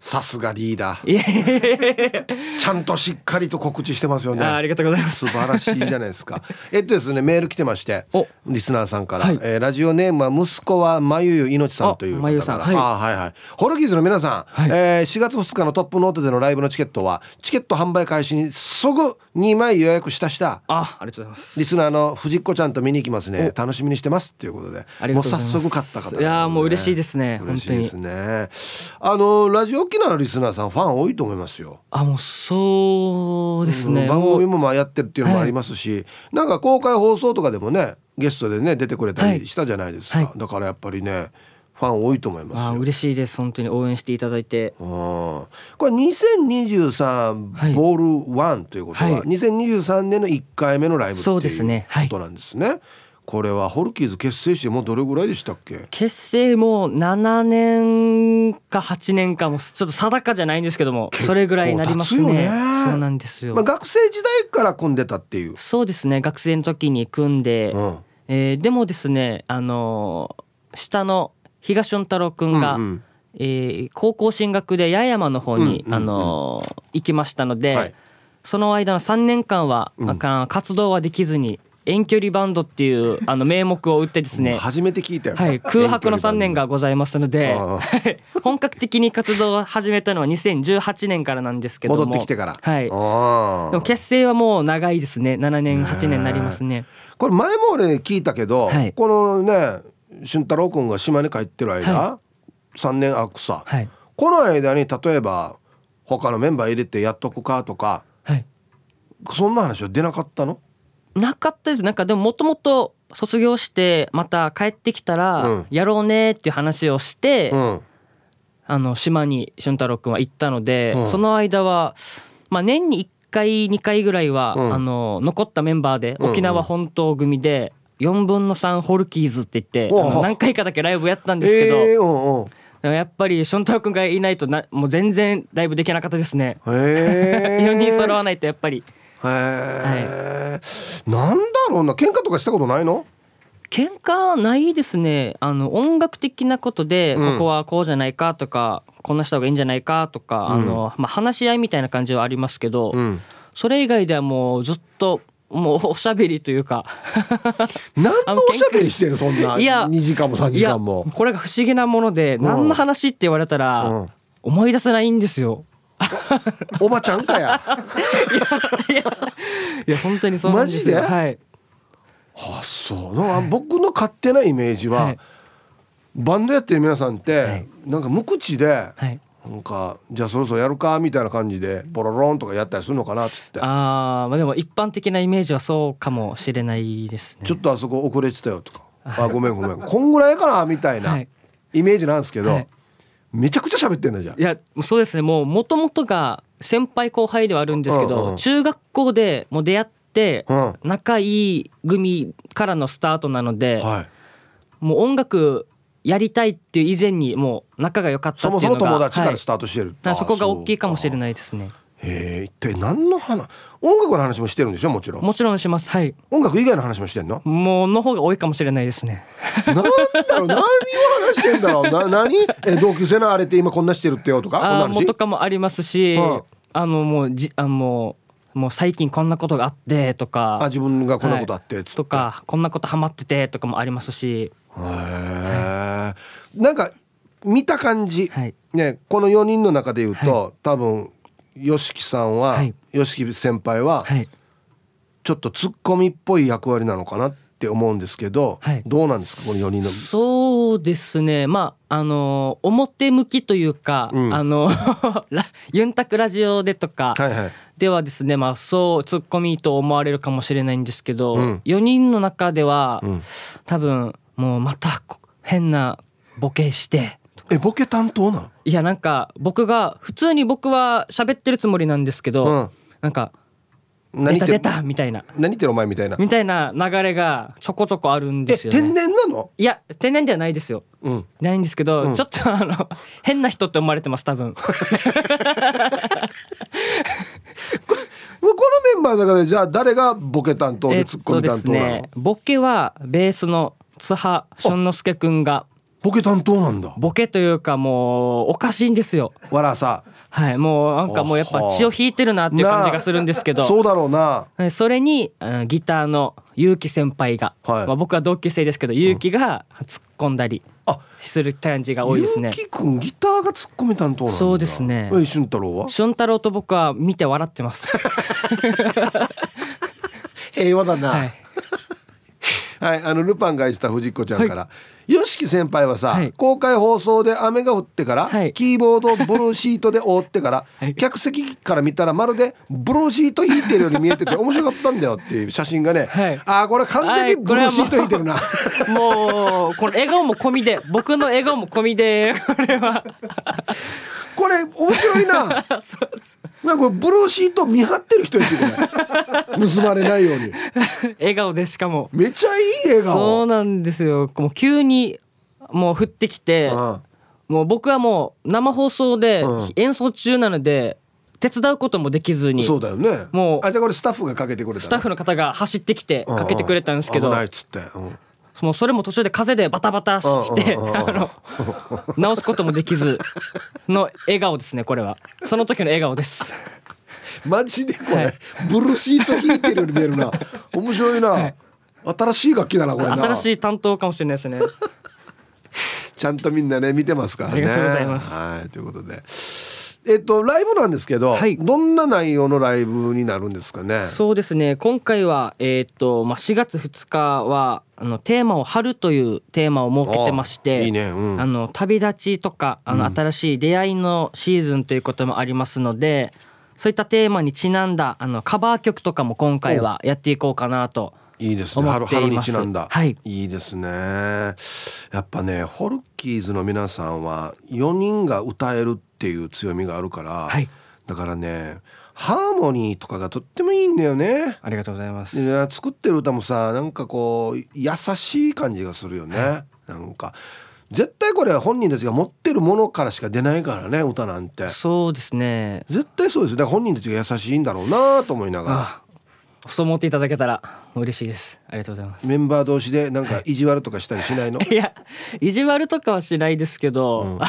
うんさすがリーダー。ちゃんとしっかりと告知してますよね。あありがとうございます。素晴らしいじゃないですか。えっとですねメール来てましてお。リスナーさんから、はい。えーラジオネームは息子はまゆゆいのちさんというあまゆゆさん。はい。あはいはい。ホルギーズの皆さん、はい。えー4月2日のトップノートでのライブのチケットはチケット販売開始にすぐ2枚予約したしたあありがとうございます。リスナーの藤子ちゃんと見に行きますね。楽しみにしてます。っていうことで。ありもう早がとうございます。速買った方、いやーもう嬉しいですね嬉しいですね。あのラジオ沖縄のリスナーさんファン多いと思いますよ。あもうそうですね。番組もまあやってるっていうのもありますし、なんか公開放送とかでもねゲストでね出てくれたりしたじゃないですか、はい。だからやっぱりねファン多いと思います嬉しいです。本当に応援していただいて。うん。これ2023はい。ボール1ということは、はい。2023年の1回目のライブってそういうですね。はい。ことなんですね。これはホルキーズ結成してもうどれぐらいでしたっけ？結成も7年か8年かもちょっと定かじゃないんですけどもそれぐらいになりますね。ね。そうなんですよ、まあ、学生時代から組んでたっていう。そうですね。学生の時に組んで、うん。えーでもですねあのー下の東俊太郎くんが、うんうん。えー高校進学で八重山の方に、うんうんうんあのー行きましたので、はい。その間の3年間は、うん活動はできずに遠距離バンドっていうあの名目を打ってですね初めて聞いたよ。はい、空白の3年がございますのでああ。本格的に活動を始めたのは2018年からなんですけども戻ってきてから。はい。でも結成はもう長いですね。7年8年になりますね。これ前も俺聞いたけど、はい。このね俊太郎君が島に帰ってる間、は3年空くさ、はい。この間に例えば他のメンバー入れてやっとくかとかはい。そんな話は出なかったの？なかったです。なんかでももともと卒業してまた帰ってきたらうん。やろうねっていう話をして、うん。あの島に俊太郎くんは行ったので、うん。その間は、まあ、年に1回2回ぐらいは、うん。あの残ったメンバーで沖縄本島組で4分の3ホルキーズって言って、何回かだけライブやったんですけど、えーうんう。んでもやっぱり俊太郎くんがいないとなもう全然ライブできなかったですね。へえ4 人揃わないとやっぱりへえ、なんだろうな。喧嘩とかしたことないの？喧嘩はないですね。あの音楽的なことで、うん。ここはこうじゃないかとかこんなした方がいいんじゃないかとか、あのまあ、話し合いみたいな感じはありますけど、うん。それ以外ではもうずっともうおしゃべりというか。何のおしゃべりしてるそんな？いや2時間も3いや時間も。これが不思議なもので、何の話って言われたら、うん。思い出せないんですよ。おばちゃんかや。いや本当にそうなんですよ。マジで？はい。あそう。僕の勝手なイメージは、はい。バンドやってる皆さんって、はい。なんか無口で、はい。なんかじゃあそろそろやるかみたいな感じでポロロンとかやったりするのかなっつって。あーまあでも一般的なイメージはそうかもしれないですね。ちょっとあそこ遅れてたよとか。あごめんごめん。こんぐらいかなみたいなはい。イメージなんですけど、はいめちゃくちゃ喋ってんだじゃんいやそうですね。もうもともとが先輩後輩ではあるんですけど、うん。うん中学校でもう出会ってうん。仲いい組からのスタートなので、はい。もう音楽やりたいっていう以前にもう仲が良かったそっていうのがもそも友達かはい。らスタートしてる、だからそこが大きいかもしれいないですねへえ一体何の話音楽の話もしてるんでしょ？もちろん。もちろんします。はい。音楽以外の話もしてんの？もうの方が多いかもしれないですね。なんだろう？何を話してんだろう？な何？え同級生のあれって今こんなしてるってよとか？あーも話とかもありますし、うん。あのもうじあのもうもう最近こんなことがあってとか。あ自分がこんなことあってつって。とかこんなことハマっててとかもありますし。へえなんか見た感じ、はい。ねこの4人の中で言うと、多分 YOSHIKI さんは、はい。YOSHIKI 先輩ははい。ちょっとツッコミっぽい役割なのかなって思うんですけど、はい。どうなんですかこの4人の。そうですね。まああの表向きというか、うん。あの ラユンタクラジオでとかはいはい。ではですねまあそうツッコミと思われるかもしれないんですけど、うん。4人の中では、うん。多分もうまたこ変なボケして。えボケ担当なの？いやなんか僕が普通に僕は喋ってるつもりなんですけど、うん。なんか「出何言ってた出た」みたいな。何言ってるお前みたいな？みたいな流れがちょこちょこあるんえですよね。天然なの？いや天然ではないですよ。うん。ないんですけど、うん。ちょっとあの変な人って思われてます多分。このメンバーの中でじゃあ誰がボケ担当えっでツッコとでミ担当なの、すねボケはベースの津波俊之介くんがボケ担当なんだ。ボケというかもうおかしいんですよ。わらさ。はいもうなんかもうやっぱ血を引いてるなっていう感じがするんですけど。そうだろうな。はいそれにうんギターの結城先輩が、はい。まあ、僕は同級生ですけど結城が突っ込んだりあ。する感じが多いですね。ゆうきくんギターがツッコミ担当なんだ。そうですね。え俊太郎は？俊太郎と僕は見て笑ってます。平和だな。ははいい、あのルパンがした藤子ちゃんから、よしき先輩はさ、はい。公開放送で雨が降ってから、はい。キーボードをブルーシートで覆ってから、はい。客席から見たらまるでブルーシート引いてるように見えてて面白かったんだよっていう写真がね、はい。あーこれ完全にブルーシート引いてるな、もうこの笑顔も込みで僕の笑顔も込みでこれはこれ面白いな。そうなんかブルーシート見張ってる人いるこれ盗まれないように。笑顔でしかも。めちゃいい笑顔。そうなんですよ。もう急にもう降ってきてうん。もう僕はもう生放送でうん。演奏中なので手伝うこともできずにそうだよね。もうあじゃあこれスタッフがかけてくれたスタッフの方が走ってきてかけてくれたんですけど。危ないっつって、うんもうそれも途中で風でバタバタして直すこともできずの笑顔ですねこれは。その時の笑顔です。マジでこれ、はい。ブルーシート引いてるように見えるな。面白いな、新しい楽器だなこれな。新しい担当かもしれないですね。ちゃんとみんなね見てますからね。ありがとうございます。はいということでえっとライブなんですけど、はい。どんな内容のライブになるんですかね？そうですね。今回はえっ、と、まあ、4月2日はあのテーマを「春」というテーマを設けてましてあいいね。うん。あの旅立ちとかあの新しい出会いのシーズンということもありますので、そういったテーマにちなんだあのカバー曲とかも今回はやっていこうかなといいですね。思春春なんだ、はい。いですね。やっぱねホルキーズの皆さんは4人が歌えるっていう強みがあるから、はい。だからねハーモニーとかがとってもいいんだよね。ありがとうございます。で作ってる歌もさなんかこう優しい感じがするよね、なんか絶対これは本人たちが持ってるものからしか出ないからね歌なんて。そうですね。絶対そうですよ。だから本人たちが優しいんだろうなと思いながら。あ、そう思っていただけたら嬉しいです。ありがとうございます。メンバー同士でなんか意地悪とかしたりしないの？いや、意地悪とかはしないですけど、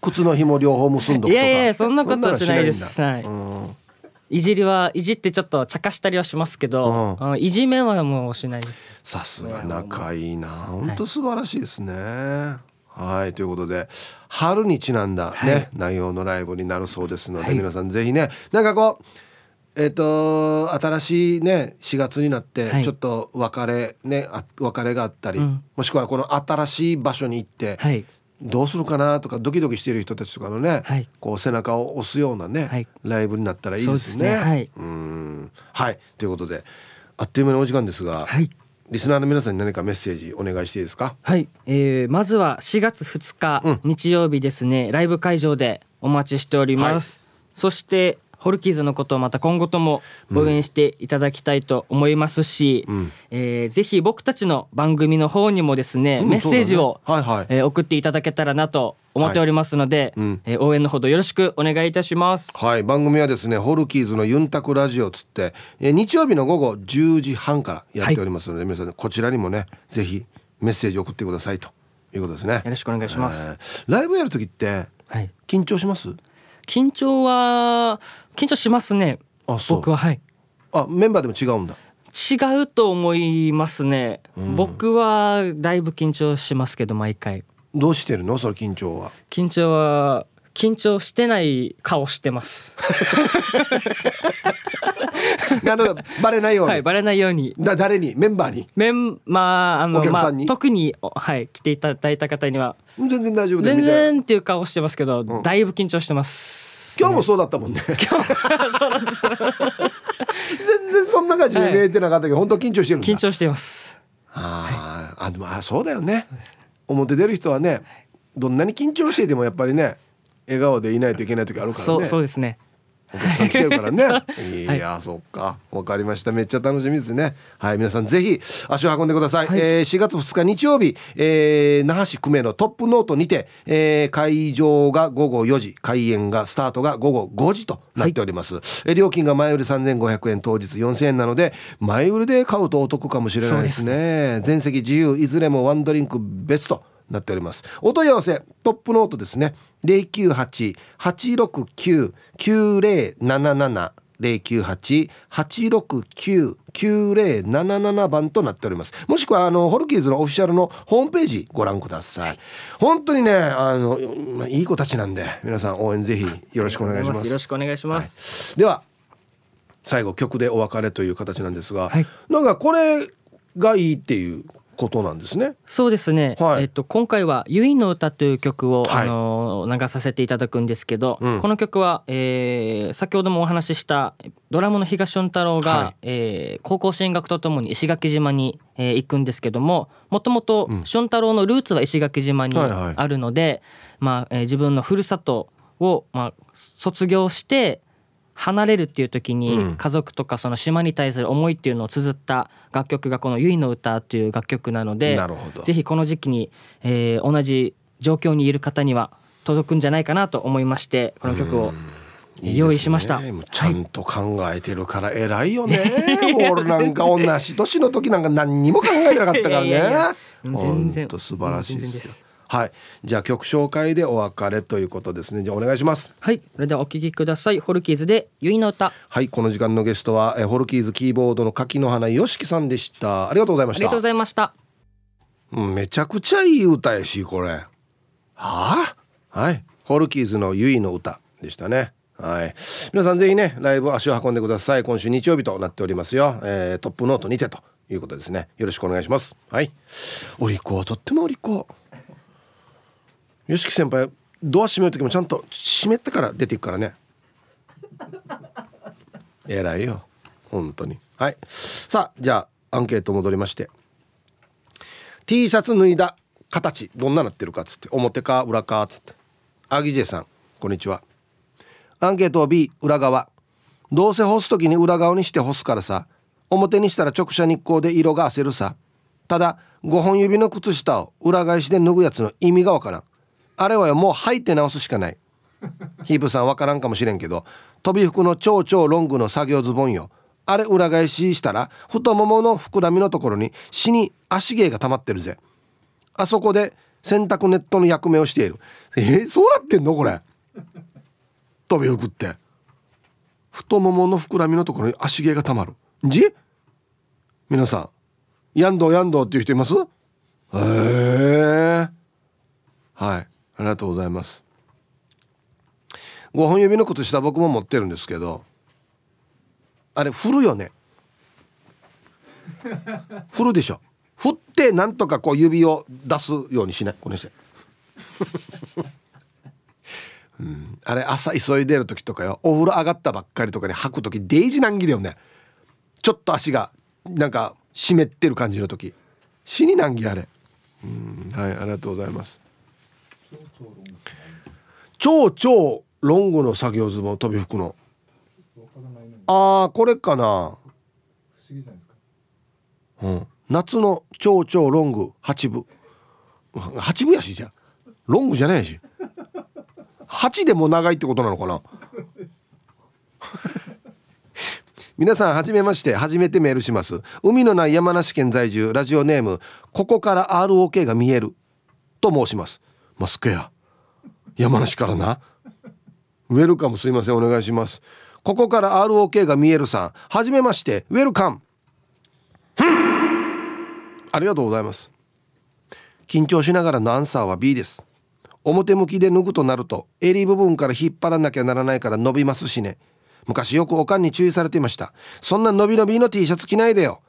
靴の紐両方結んどくとか。いやいやそんなことはしないです。そんなのしないうんい。じりはいじってちょっと茶化したりはしますけど、うあいじめはもうしないです。さすが仲いいな。本当素晴らしいですね。はいということで春にちなんだね、内容のライブになるそうですので、皆さんぜひねなんかこうえっ、と新しいね4月になってはい。ちょっと別れねあ別れがあったり、うん。もしくはこの新しい場所に行ってはい。どうするかなとかドキドキしている人たちとかのね、はい。こう背中を押すようなね、はい。ライブになったらいいですね。そうね。はい。うん。はい。ということであっという間のお時間ですが、はい。リスナーの皆さんに何かメッセージお願いしていいですか？はい、えー、まずは4月2日、うん。日曜日ですね。ライブ会場でお待ちしております、そしてホルキーズのことをまた今後とも応援していただきたいと思いますし、ん。えーぜひ僕たちの番組の方にもですね、うんメッセージを、ねはいはい。えー送っていただけたらなと思っておりますので、うん。えー応援のほどよろしくお願いいたします。はい番組はですねホルキーズのユンタクラジオつって、えー日曜日の午後10時半からやっておりますので、皆さんこちらにもねぜひメッセージ送ってくださいということですね。よろしくお願いします、えーライブやる時ってはい。緊張します？緊張は緊張しますね。あそう。僕ははい。あメンバーでも違うんだ。違うと思いますね、僕はだいぶ緊張しますけど毎回。どうしてるの？それ緊張は。緊張は緊張してない顔してます。あのバレないように、はいバレないように。だ誰に？メンバーに？メンまああのまあお客さんに？特におはい来ていただいた方には。全然大丈夫です全然っていう顔してますけど、だいぶ緊張してます。今日もそうだったもんね。全然そんな感じで見えてなかったけど、本当緊張してる緊張しています。あーあでもあそうだよね。表出る人はねどんなに緊張していてもやっぱりね笑顔でいないといけない時あるからそうねそうですね。お客さん来てるからね。い。や、そっか。わかりました。めっちゃ楽しみですね。はい皆さんぜひ足を運んでください、はい。えー4月2日日曜日、えー那覇市久米のトップノートにて、えー会場が午後4時開演がスタートが午後5時となっております、えー料金が前売り3500円当日4000円なので前売りで買うとお得かもしれないですね。全席自由いずれもワンドリンク別となっております。お問い合わせトップノートですね。098-869-9077 098-869-9077番となっております。もしくはあのホルキーズのオフィシャルのホームページご覧ください。本当にねあのまあいい子たちなんで皆さん応援ぜひよろしくお願いします。よろしくお願いします、では最後曲でお別れという形なんですが、はい。なんかこれがいいっていうことなんですね。そうですね、はい。えっと、今回は「ゆいの歌」という曲を、はい。あの流させていただくんですけど、うん。この曲は、えー先ほどもお話ししたドラムの東俊太郎が、はい。えー高校進学とともに石垣島に、えー行くんですけどももともと俊太郎のルーツは石垣島にあるので、まあえー自分のふるさとを、まあ、卒業して離れるっていう時にうん。家族とかその島に対する思いっていうのを綴った楽曲がこの「ゆいの歌」っていう楽曲なのでなるほど。ぜひこの時期に、えー同じ状況にいる方には届くんじゃないかなと思いましてこの曲を用意しました。もうちゃんと考えてるから偉いよね、もう俺なんか同じ年の時なんか何にも考えてなかったからね。全本然当素晴らしいですよはい。じゃあ曲紹介でお別れということですね。じゃあお願いします。はい、それではお聴きください。ホルキーズでゆいの歌。はい。この時間のゲストはえーホルキーズキーボードの柿の花よしきさんでした。ありがとうございました。ありがとうございました。うんめちゃくちゃいい歌やしこれ。はあ？はい。ホルキーズのゆいの歌でしたね。はい。皆さんぜひねライブ足を運んでください。今週日曜日となっておりますよ、えートップノートにてということですね。よろしくお願いします。はい。お利口とってもお利口よしき先輩ドア閉める時もちゃんと閉めてから出ていくからね。偉いよ本当に。はい。さあじゃあアンケート戻りまして。T シャツ脱いだ形どんななってるかっつって。表か裏かっつって。アギジェさんこんにちは。アンケートを B 裏側。どうせ干す時に裏側にして干すからさ。表にしたら直射日光で色が褪せるさ。ただ5本指の靴下を裏返しで脱ぐやつの意味がわからん。あれはよもう履いて直すしかない。ヒープさんわからんかもしれんけど飛び服の超超ロングの作業ズボンよ。あれ裏返ししたら太ももの膨らみのところに死に足毛が溜まってるぜ。あそこで洗濯ネットの役目をしている。えーそうなってんのこれ？飛び服って。太ももの膨らみのところに足毛が溜まる。じ？皆さんやんどうやんどうっていう人います？へえはい。ありがとうございます。5本指の靴下僕も持ってるんですけどあれ振るよね。振るでしょ。振ってなんとかこう指を出すようにしない。この人。うん、あれ朝急いでる時とかよ。お風呂上がったばっかりとかに履く時デイジ難儀だよね。ちょっと足がなんか湿ってる感じの時。死に難儀あれ。うん。はいありがとうございます。超超ロングの作業ズボン飛び服の。ああこれかな。うん、夏の超超ロング8部8部やしじゃロングじゃないし。8でも長いってことなのかな。皆さんはじめまして。初めてメールします。海のない山梨県在住。ラジオネームここから ROK が見える。と申します。マスクや。山梨からな。ウェルカムすいません。お願いします。ここから ROK が見えるさん。はじめまして。ウェルカムありがとうございます。緊張しながらのアンサーは B です。表向きで脱ぐとなると襟部分から引っ張らなきゃならないから伸びますしね。昔よくおかんに注意されていました。そんな伸び伸びの T シャツ着ないでよ。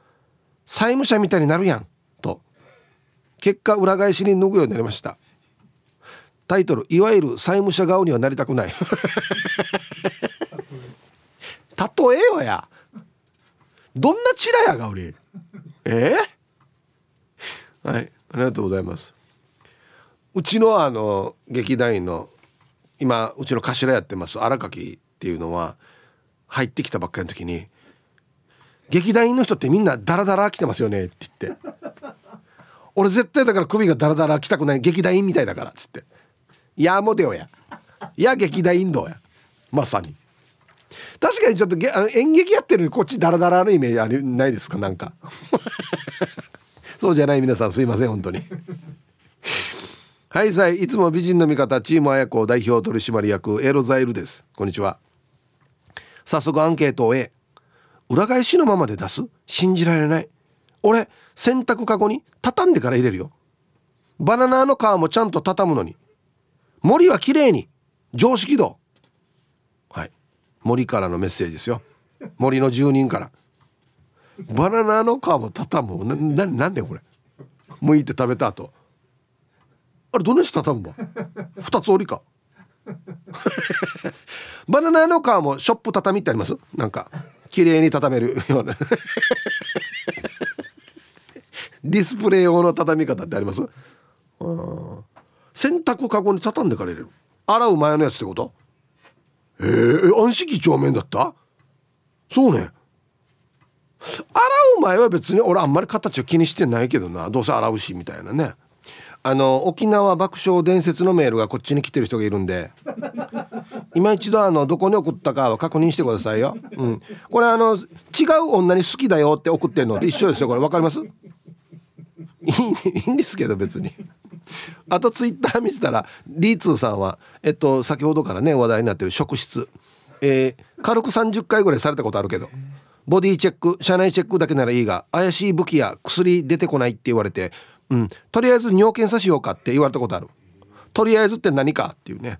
債務者みたいになるやん。と。結果裏返しに脱ぐようになりました。タイトルいわゆる債務者顔にはなりたくない。例えよや。どんなチラやが俺え？ー、はいありがとうございます。うちのあの劇団員の今うちの頭やってます荒垣っていうのは入ってきたばっかりの時に「劇団員の人ってみんなダラダラ来てますよね」って言って「俺絶対だから首がダラダラ来たくない劇団員みたいだから」っつって「いやもでよや」「いや劇団員どや」まさに。確かにちょっと演劇やってるこっちダラダラのイメージないですか？なんか。そうじゃない皆さんすいません本当に。はいさいいつも美人の味方チーム綾子代表取締役エロザイルです。こんにちは。早速アンケートを A 裏返しのままで出す？信じられない。俺洗濯かごに畳んでから入れるよ。バナナの皮もちゃんと畳むのに。森は綺麗に常識度。はい。森からのメッセージですよ。森の住人から。バナナの皮も畳む。なななんでこれ。剥いて食べた後。あれどんな人畳むば？二つ折りか。バナナの皮もショップ畳ってあります？なんか綺麗に畳めるような。ディスプレイ用の畳み方ってあります？うん洗濯かごに畳んでから入れる。洗う前のやつってこと？えー、暗式帳面だった？そうね。洗う前は別に俺あんまり形を気にしてないけどな。どうせ洗うしみたいなね。あの沖縄爆笑伝説のメールがこっちに来てる人がいるんで。今一度あのどこに送ったかは確認してくださいよ、うん、これあの違う女に好きだよって送ってるのと一緒ですよこれ。分かります？いいんですけど別に。あとツイッター見てたらリーツーさんはえっと先ほどからね話題になってる職質。えー、軽く30回ぐらいされたことあるけどボディチェック車内チェックだけならいいが怪しい武器や薬出てこないって言われてうん、とりあえず尿検査しようかって言われたことある。とりあえずって何かっていうね。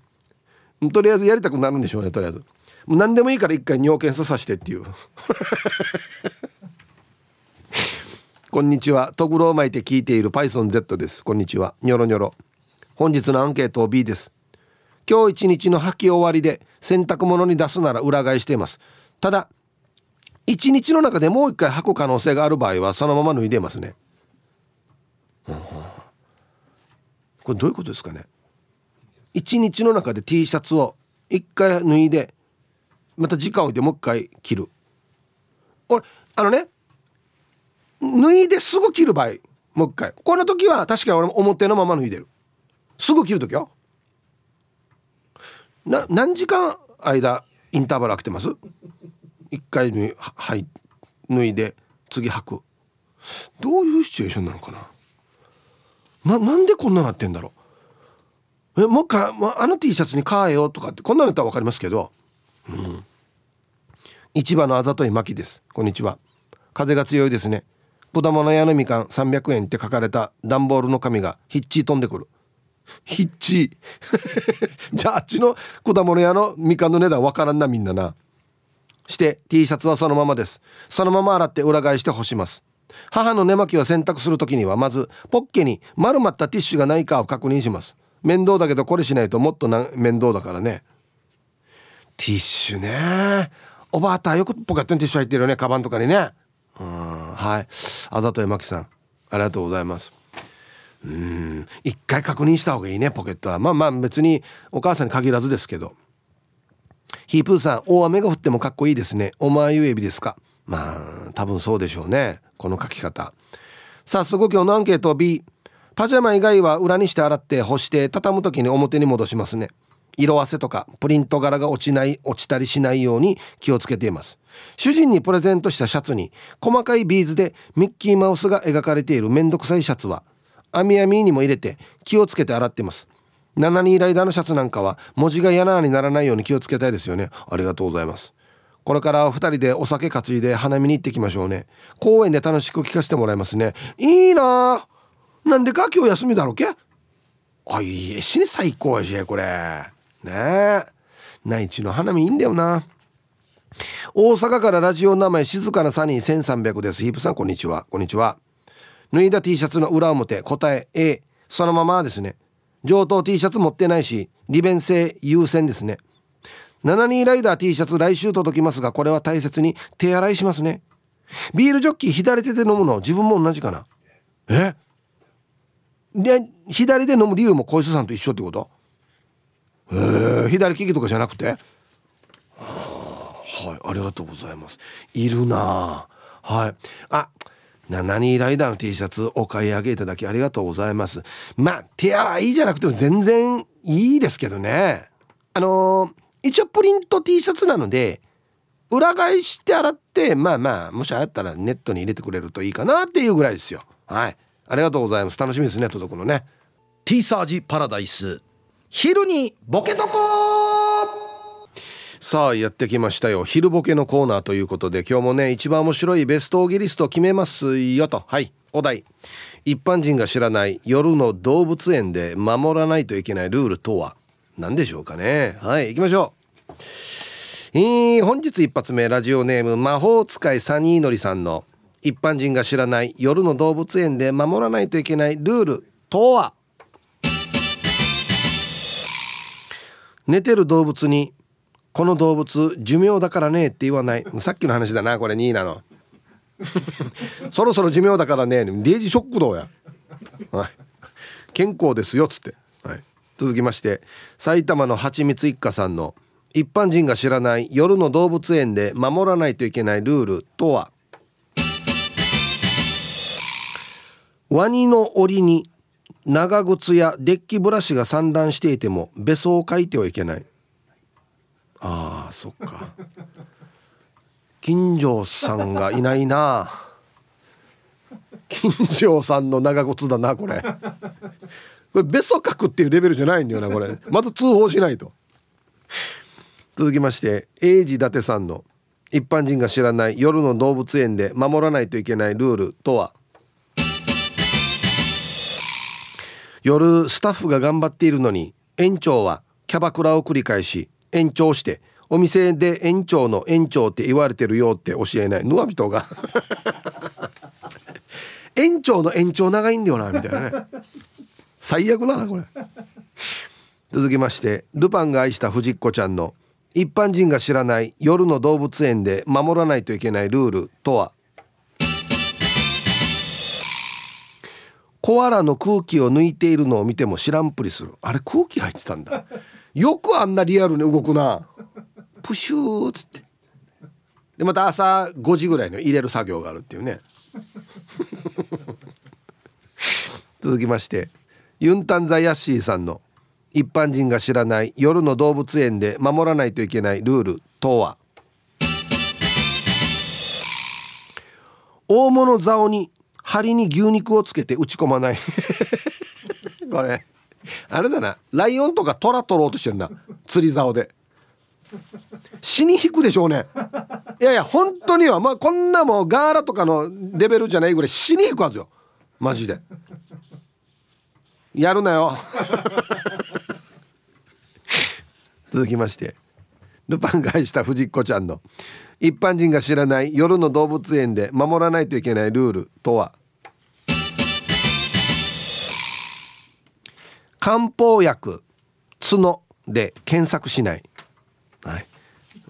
とりあえずやりたくなるんでしょうねとりあえず。何でもいいから一回尿検査させてっていう。こんにちは。とぐろを巻いて聞いている PythonZ です。こんにちは。ニョロニョロ。本日のアンケートを B です。今日一日の履き終わりで洗濯物に出すなら裏返しています。ただ一日の中でもう一回履く可能性がある場合はそのまま脱いでますね。これどういうことですかね。一日の中で T シャツを一回脱いでまた時間置いてもう一回着る。俺あのね脱いですぐ着る場合もう一回。この時は確かに俺も表のまま脱いでる。すぐ着る時よ。な何時間間インターバル開けてます？一回脱いはい脱いで次履く。どういうシチュエーションなのかな？ななんでこんななってんだろう？えもう一回、まあ、の T シャツに変えようとかってこんなのやったら分かりますけど、うん、市場のあざとい巻です。こんにちは。風が強いですね。果物屋のみかん300円って書かれた段ボールの紙がヒッチー飛んでくる。ヒッチー。じゃああっちの果物屋のみかんの値段分からんなみんなな。して T シャツはそのままです。そのまま洗って裏返して干します。母の寝巻きは洗濯する時にはまずポッケに丸まったティッシュがないかを確認します。面倒だけどこれしないともっと面倒だからね。ティッシュね。おばあたよくポケットにティッシュ入ってるよね。カバンとかにね。うんはい。あざとえまきさん。ありがとうございます。うん。一回確認した方がいいねポケットは。まあまあ別にお母さんに限らずですけど。ヒープーさん大雨が降ってもかっこいいですね。お前ゆえびですか。まあ多分そうでしょうね。この書き方。早速今日のアンケート B パジャマ以外は裏にして洗って干して畳む時に表に戻しますね。色あせとかプリント柄が落ちない落ちたりしないように気をつけています。主人にプレゼントしたシャツに細かいビーズでミッキーマウスが描かれているめんどくさいシャツは網網にも入れて気をつけて洗ってます。7人ライダーのシャツなんかは文字が嫌なにならないように気をつけたいですよね。ありがとうございます。これから2人でお酒担いで花見に行ってきましょうね。公園で楽しく聞かせてもらいますね。いいな。なんでか今日休みだろけ？あいいしに最高やしこれ。ねえ。内地の花見いいんだよな。大阪からラジオ名前静かなサニー1300です。ヒープさんこんにちは。こんにちは。脱いだ T シャツの裏表答え A そのままですね。上等 T シャツ持ってないし利便性優先ですね。72ライダー T シャツ来週届きますがこれは大切に手洗いしますね。ビールジョッキ左手で飲むの自分も同じかな。え？で左で飲む理由も小磯さんと一緒ってこと？へえ左利きとかじゃなくて？はいありがとうございます。いるなはい。あ72ライダーの T シャツお買い上げいただきありがとうございます。まあ手洗いじゃなくても全然いいですけどね。あのー、一応プリント T シャツなので裏返して洗ってまあまあもし洗ったらネットに入れてくれるといいかなっていうぐらいですよ。はい。ありがとうございます。楽しみですね届くのね。T サージパラダイス。昼にボケとこさあやってきましたよ。昼ボケのコーナーということで今日もね一番面白いベストオーギリスト決めますよと。はいお題。一般人が知らない夜の動物園で守らないといけないルールとは何でしょうかね。はい行きましょう。えー、本日一発目ラジオネーム魔法使いサニーのりさんの一般人が知らない夜の動物園で守らないといけないルールとは？寝てる動物にこの動物寿命だからねって言わない。さっきの話だなこれ2位なの。そろそろ寿命だからね。デージショックどうや、はい、健康ですよっつって、はい、続きまして埼玉のはちみつ一家さんの一般人が知らない夜の動物園で守らないといけないルールとは？ワニの檻に長靴やデッキブラシが散乱していてもべそを書いてはいけない。ああそっか。金城さんがいないな。金城さんの長靴だなこれ。これべそ書くっていうレベルじゃないんだよなこれ。まず通報しないと。続きまして英治伊達さんの一般人が知らない夜の動物園で守らないといけないルールとは？夜スタッフが頑張っているのに園長はキャバクラを繰り返し延長してお店で園長の園長って言われてるよって教えない。ヌアビトが園長の延長長いんだよなみたいなね。最悪だなこれ。続きましてルパンが愛した藤子ちゃんの一般人が知らない夜の動物園で守らないといけないルールとは？コアラの空気を抜いているのを見ても知らんぷりする。あれ空気入ってたんだ。よくあんなリアルに動くな。プシューっつって。でまた朝5時ぐらいの入れる作業があるっていうね。続きましてユンタンザヤッシーさんの一般人が知らない夜の動物園で守らないといけないルールとは。大物竿に針に牛肉をつけて打ち込まない。これ。あれだな。ライオンとかトラ取ろうとしてるな。釣り竿で。死に引くでしょうね。いやいや本当にはまあこんなもうガーラとかのレベルじゃないぐらい死に引くはずよ。マジで。やるなよ。続きまして。ルパン返した藤子ちゃんの。一般人が知らない夜の動物園で守らないといけないルールとは？漢方薬角で検索しない。はい、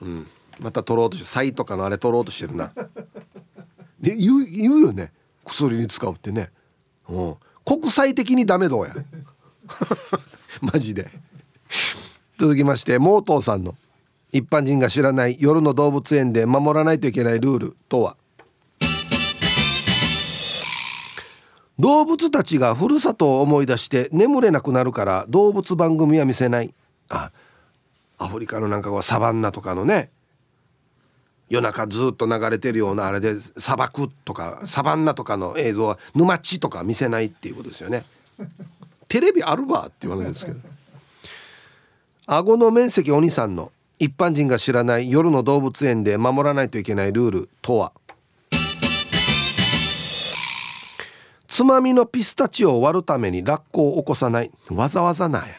うん、また取ろうとしてサイとかのあれ取ろうとしてるな。で言う言うよね。薬に使うってね、うん、国際的にダメどうや。マジで。続きましてモートーさんの。一般人が知らない夜の動物園で守らないといけないルールとは？動物たちがふるさとを思い出して眠れなくなるから動物番組は見せない。あアフリカのなんかはサバンナとかのね夜中ずっと流れてるようなあれで砂漠とかサバンナとかの映像は沼地とか見せないっていうことですよね。テレビあるわって言われるんですけど。顎の面積お兄さんの一般人が知らない夜の動物園で守らないといけないルールとは？つまみのピスタチオを割るためにラッコを起こさない。わざわざなや。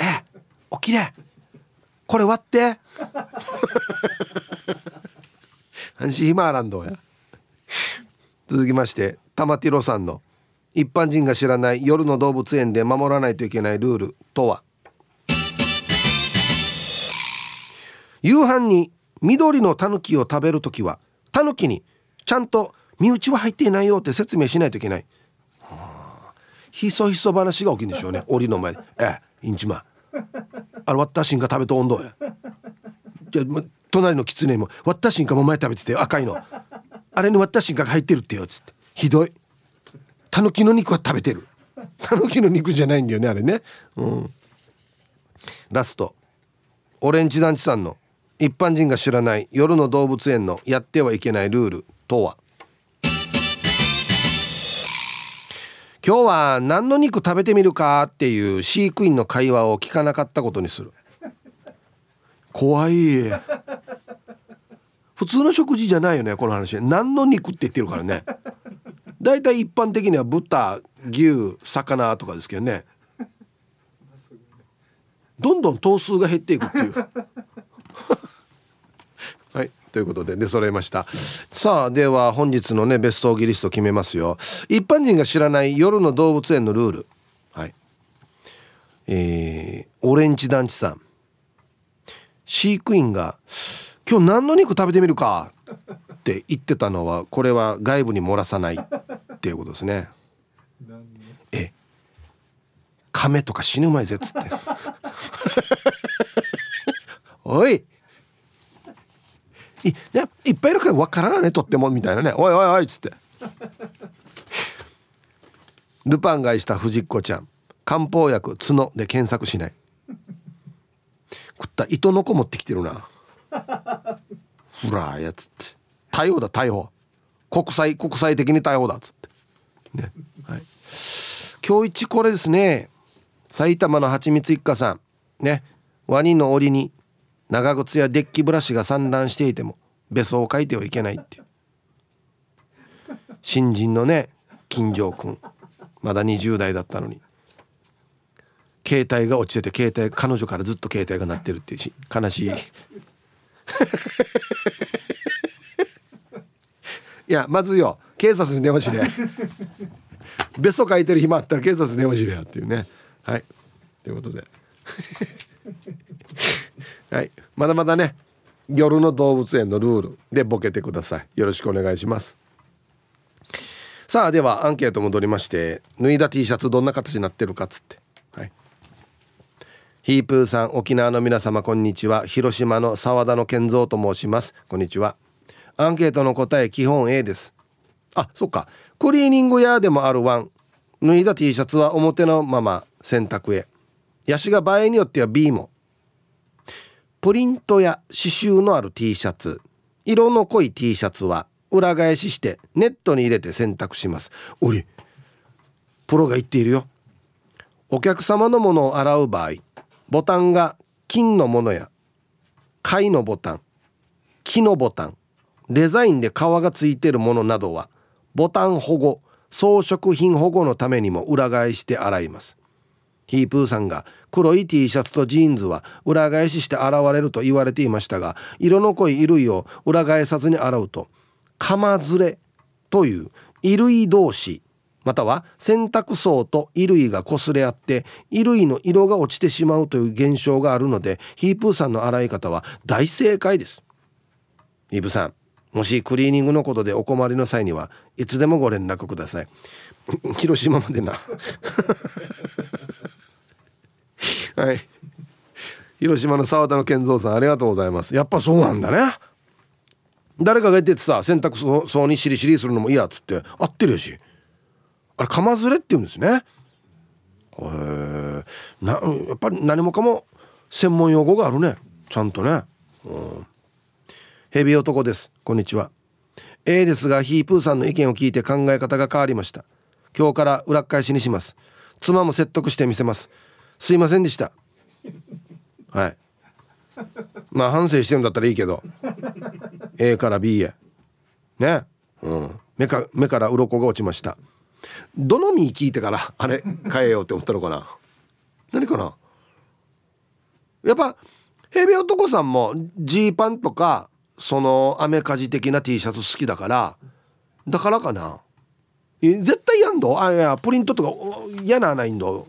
え起きれ。これ割って。阪神ヒマーランドや。続きまして玉ティロさんの一般人が知らない夜の動物園で守らないといけないルールとは。夕飯に緑のタヌキを食べる時はタヌキにちゃんと身内は入っていないよって説明しないといけない、ひそひそ話が起きるんでしょうね。檻の前。で「ええインチマ。あれ私が食べた温度や」じゃ隣の狐も割った瞬間も前食べてて赤いの。あれに割った瞬間が入ってるってよっつって。ひどい。タヌキの肉は食べてる。タヌキの肉じゃないんだよねあれね。うん。ラスト。オレンジ団地さんの一般人が知らない夜の動物園のやってはいけないルールとは？今日は何の肉食べてみるかっていう飼育員の会話を聞かなかったことにする。怖い。普通の食事じゃないよねこの話。何の肉って言ってるからね。だいたい一般的には豚牛魚とかですけどね。どんどん頭数が減っていくっていう。ということで出揃えました。さあでは本日のねベストギリスト決めますよ。一般人が知らない夜の動物園のルール。はい。えー、オレンジ団地さん。飼育員が「今日何の肉食べてみるか」って言ってたのはこれは外部に漏らさない。っていうことですね。え亀とか死ぬまいぜっつって。おいいやいっぱいいるから分からんねとってもみたいなね。おいおいおいっつって。ルパンがいした藤子ちゃん。漢方薬角で検索しない。食った糸の子持ってきてるな。ほらやつって。逮捕だ逮捕。国際国際的に逮捕だっつって。ねはい。今日一これですね。埼玉のはちみつ一家さん。ね。ワニの檻に長靴やデッキブラシが散乱していてもべそを書いてはいけないっていう。新人のね金城君。まだ20代だったのに。携帯が落ちてて携帯彼女からずっと携帯が鳴ってるっていうし悲しい。いやまずよ警察に電話しれベソ書いてる暇あったら警察に電話しれよっていうね。はい。ということで。はい。まだまだね夜の動物園のルールでボケてください。よろしくお願いします。さあではアンケート戻りまして脱いだ T シャツどんな形になってるかっつって。ヒープーさん沖縄の皆様こんにちは。広島の沢田の健三と申します。こんにちは。アンケートの答え基本 A です。あそっか。クリーニング屋でもあるワン。脱いだ T シャツは表のまま洗濯へ。ヤシが場合によっては B も。プリントや刺繍のある T シャツ。色の濃い T シャツは裏返ししてネットに入れて洗濯します。おりプロが言っているよ。お客様のものを洗う場合ボタンが金のものや貝のボタン木のボタンデザインで皮がついてるものなどはボタン保護装飾品保護のためにも裏返して洗います。ヒープーさんが黒い T シャツとジーンズは裏返しして洗われると言われていましたが色の濃い衣類を裏返さずに洗うと釜ずれという衣類同士または洗濯槽と衣類が擦れ合って衣類の色が落ちてしまうという現象があるのでヒープーさんの洗い方は大正解です。イブさんもしクリーニングのことでお困りの際にはいつでもご連絡ください。広島までな。はい。広島の沢田の健三さんありがとうございます。やっぱそうなんだね。誰かが言っててさ洗濯槽にしりしりするのも嫌っつって合ってるよし。あれ釜ずれって言うんですね。へえやっぱり何もかも専門用語があるね。ちゃんとね。うん。ヘビ男です。こんにちは。A ですがヒープーさんの意見を聞いて考え方が変わりました。今日から裏返しにします。妻も説得してみせます。すいませんでした。はい。まあ反省してるんだったらいいけど。A から B へ。ね。うん。目か目から鱗が落ちました。どの実聞いてからあれ変えようって思ったのかな？何かな？やっぱヘビ男さんもジーパンとかそのアメカジ的な T シャツ好きだからだからかな？絶対やんど？あいやプリントとか嫌なないんど？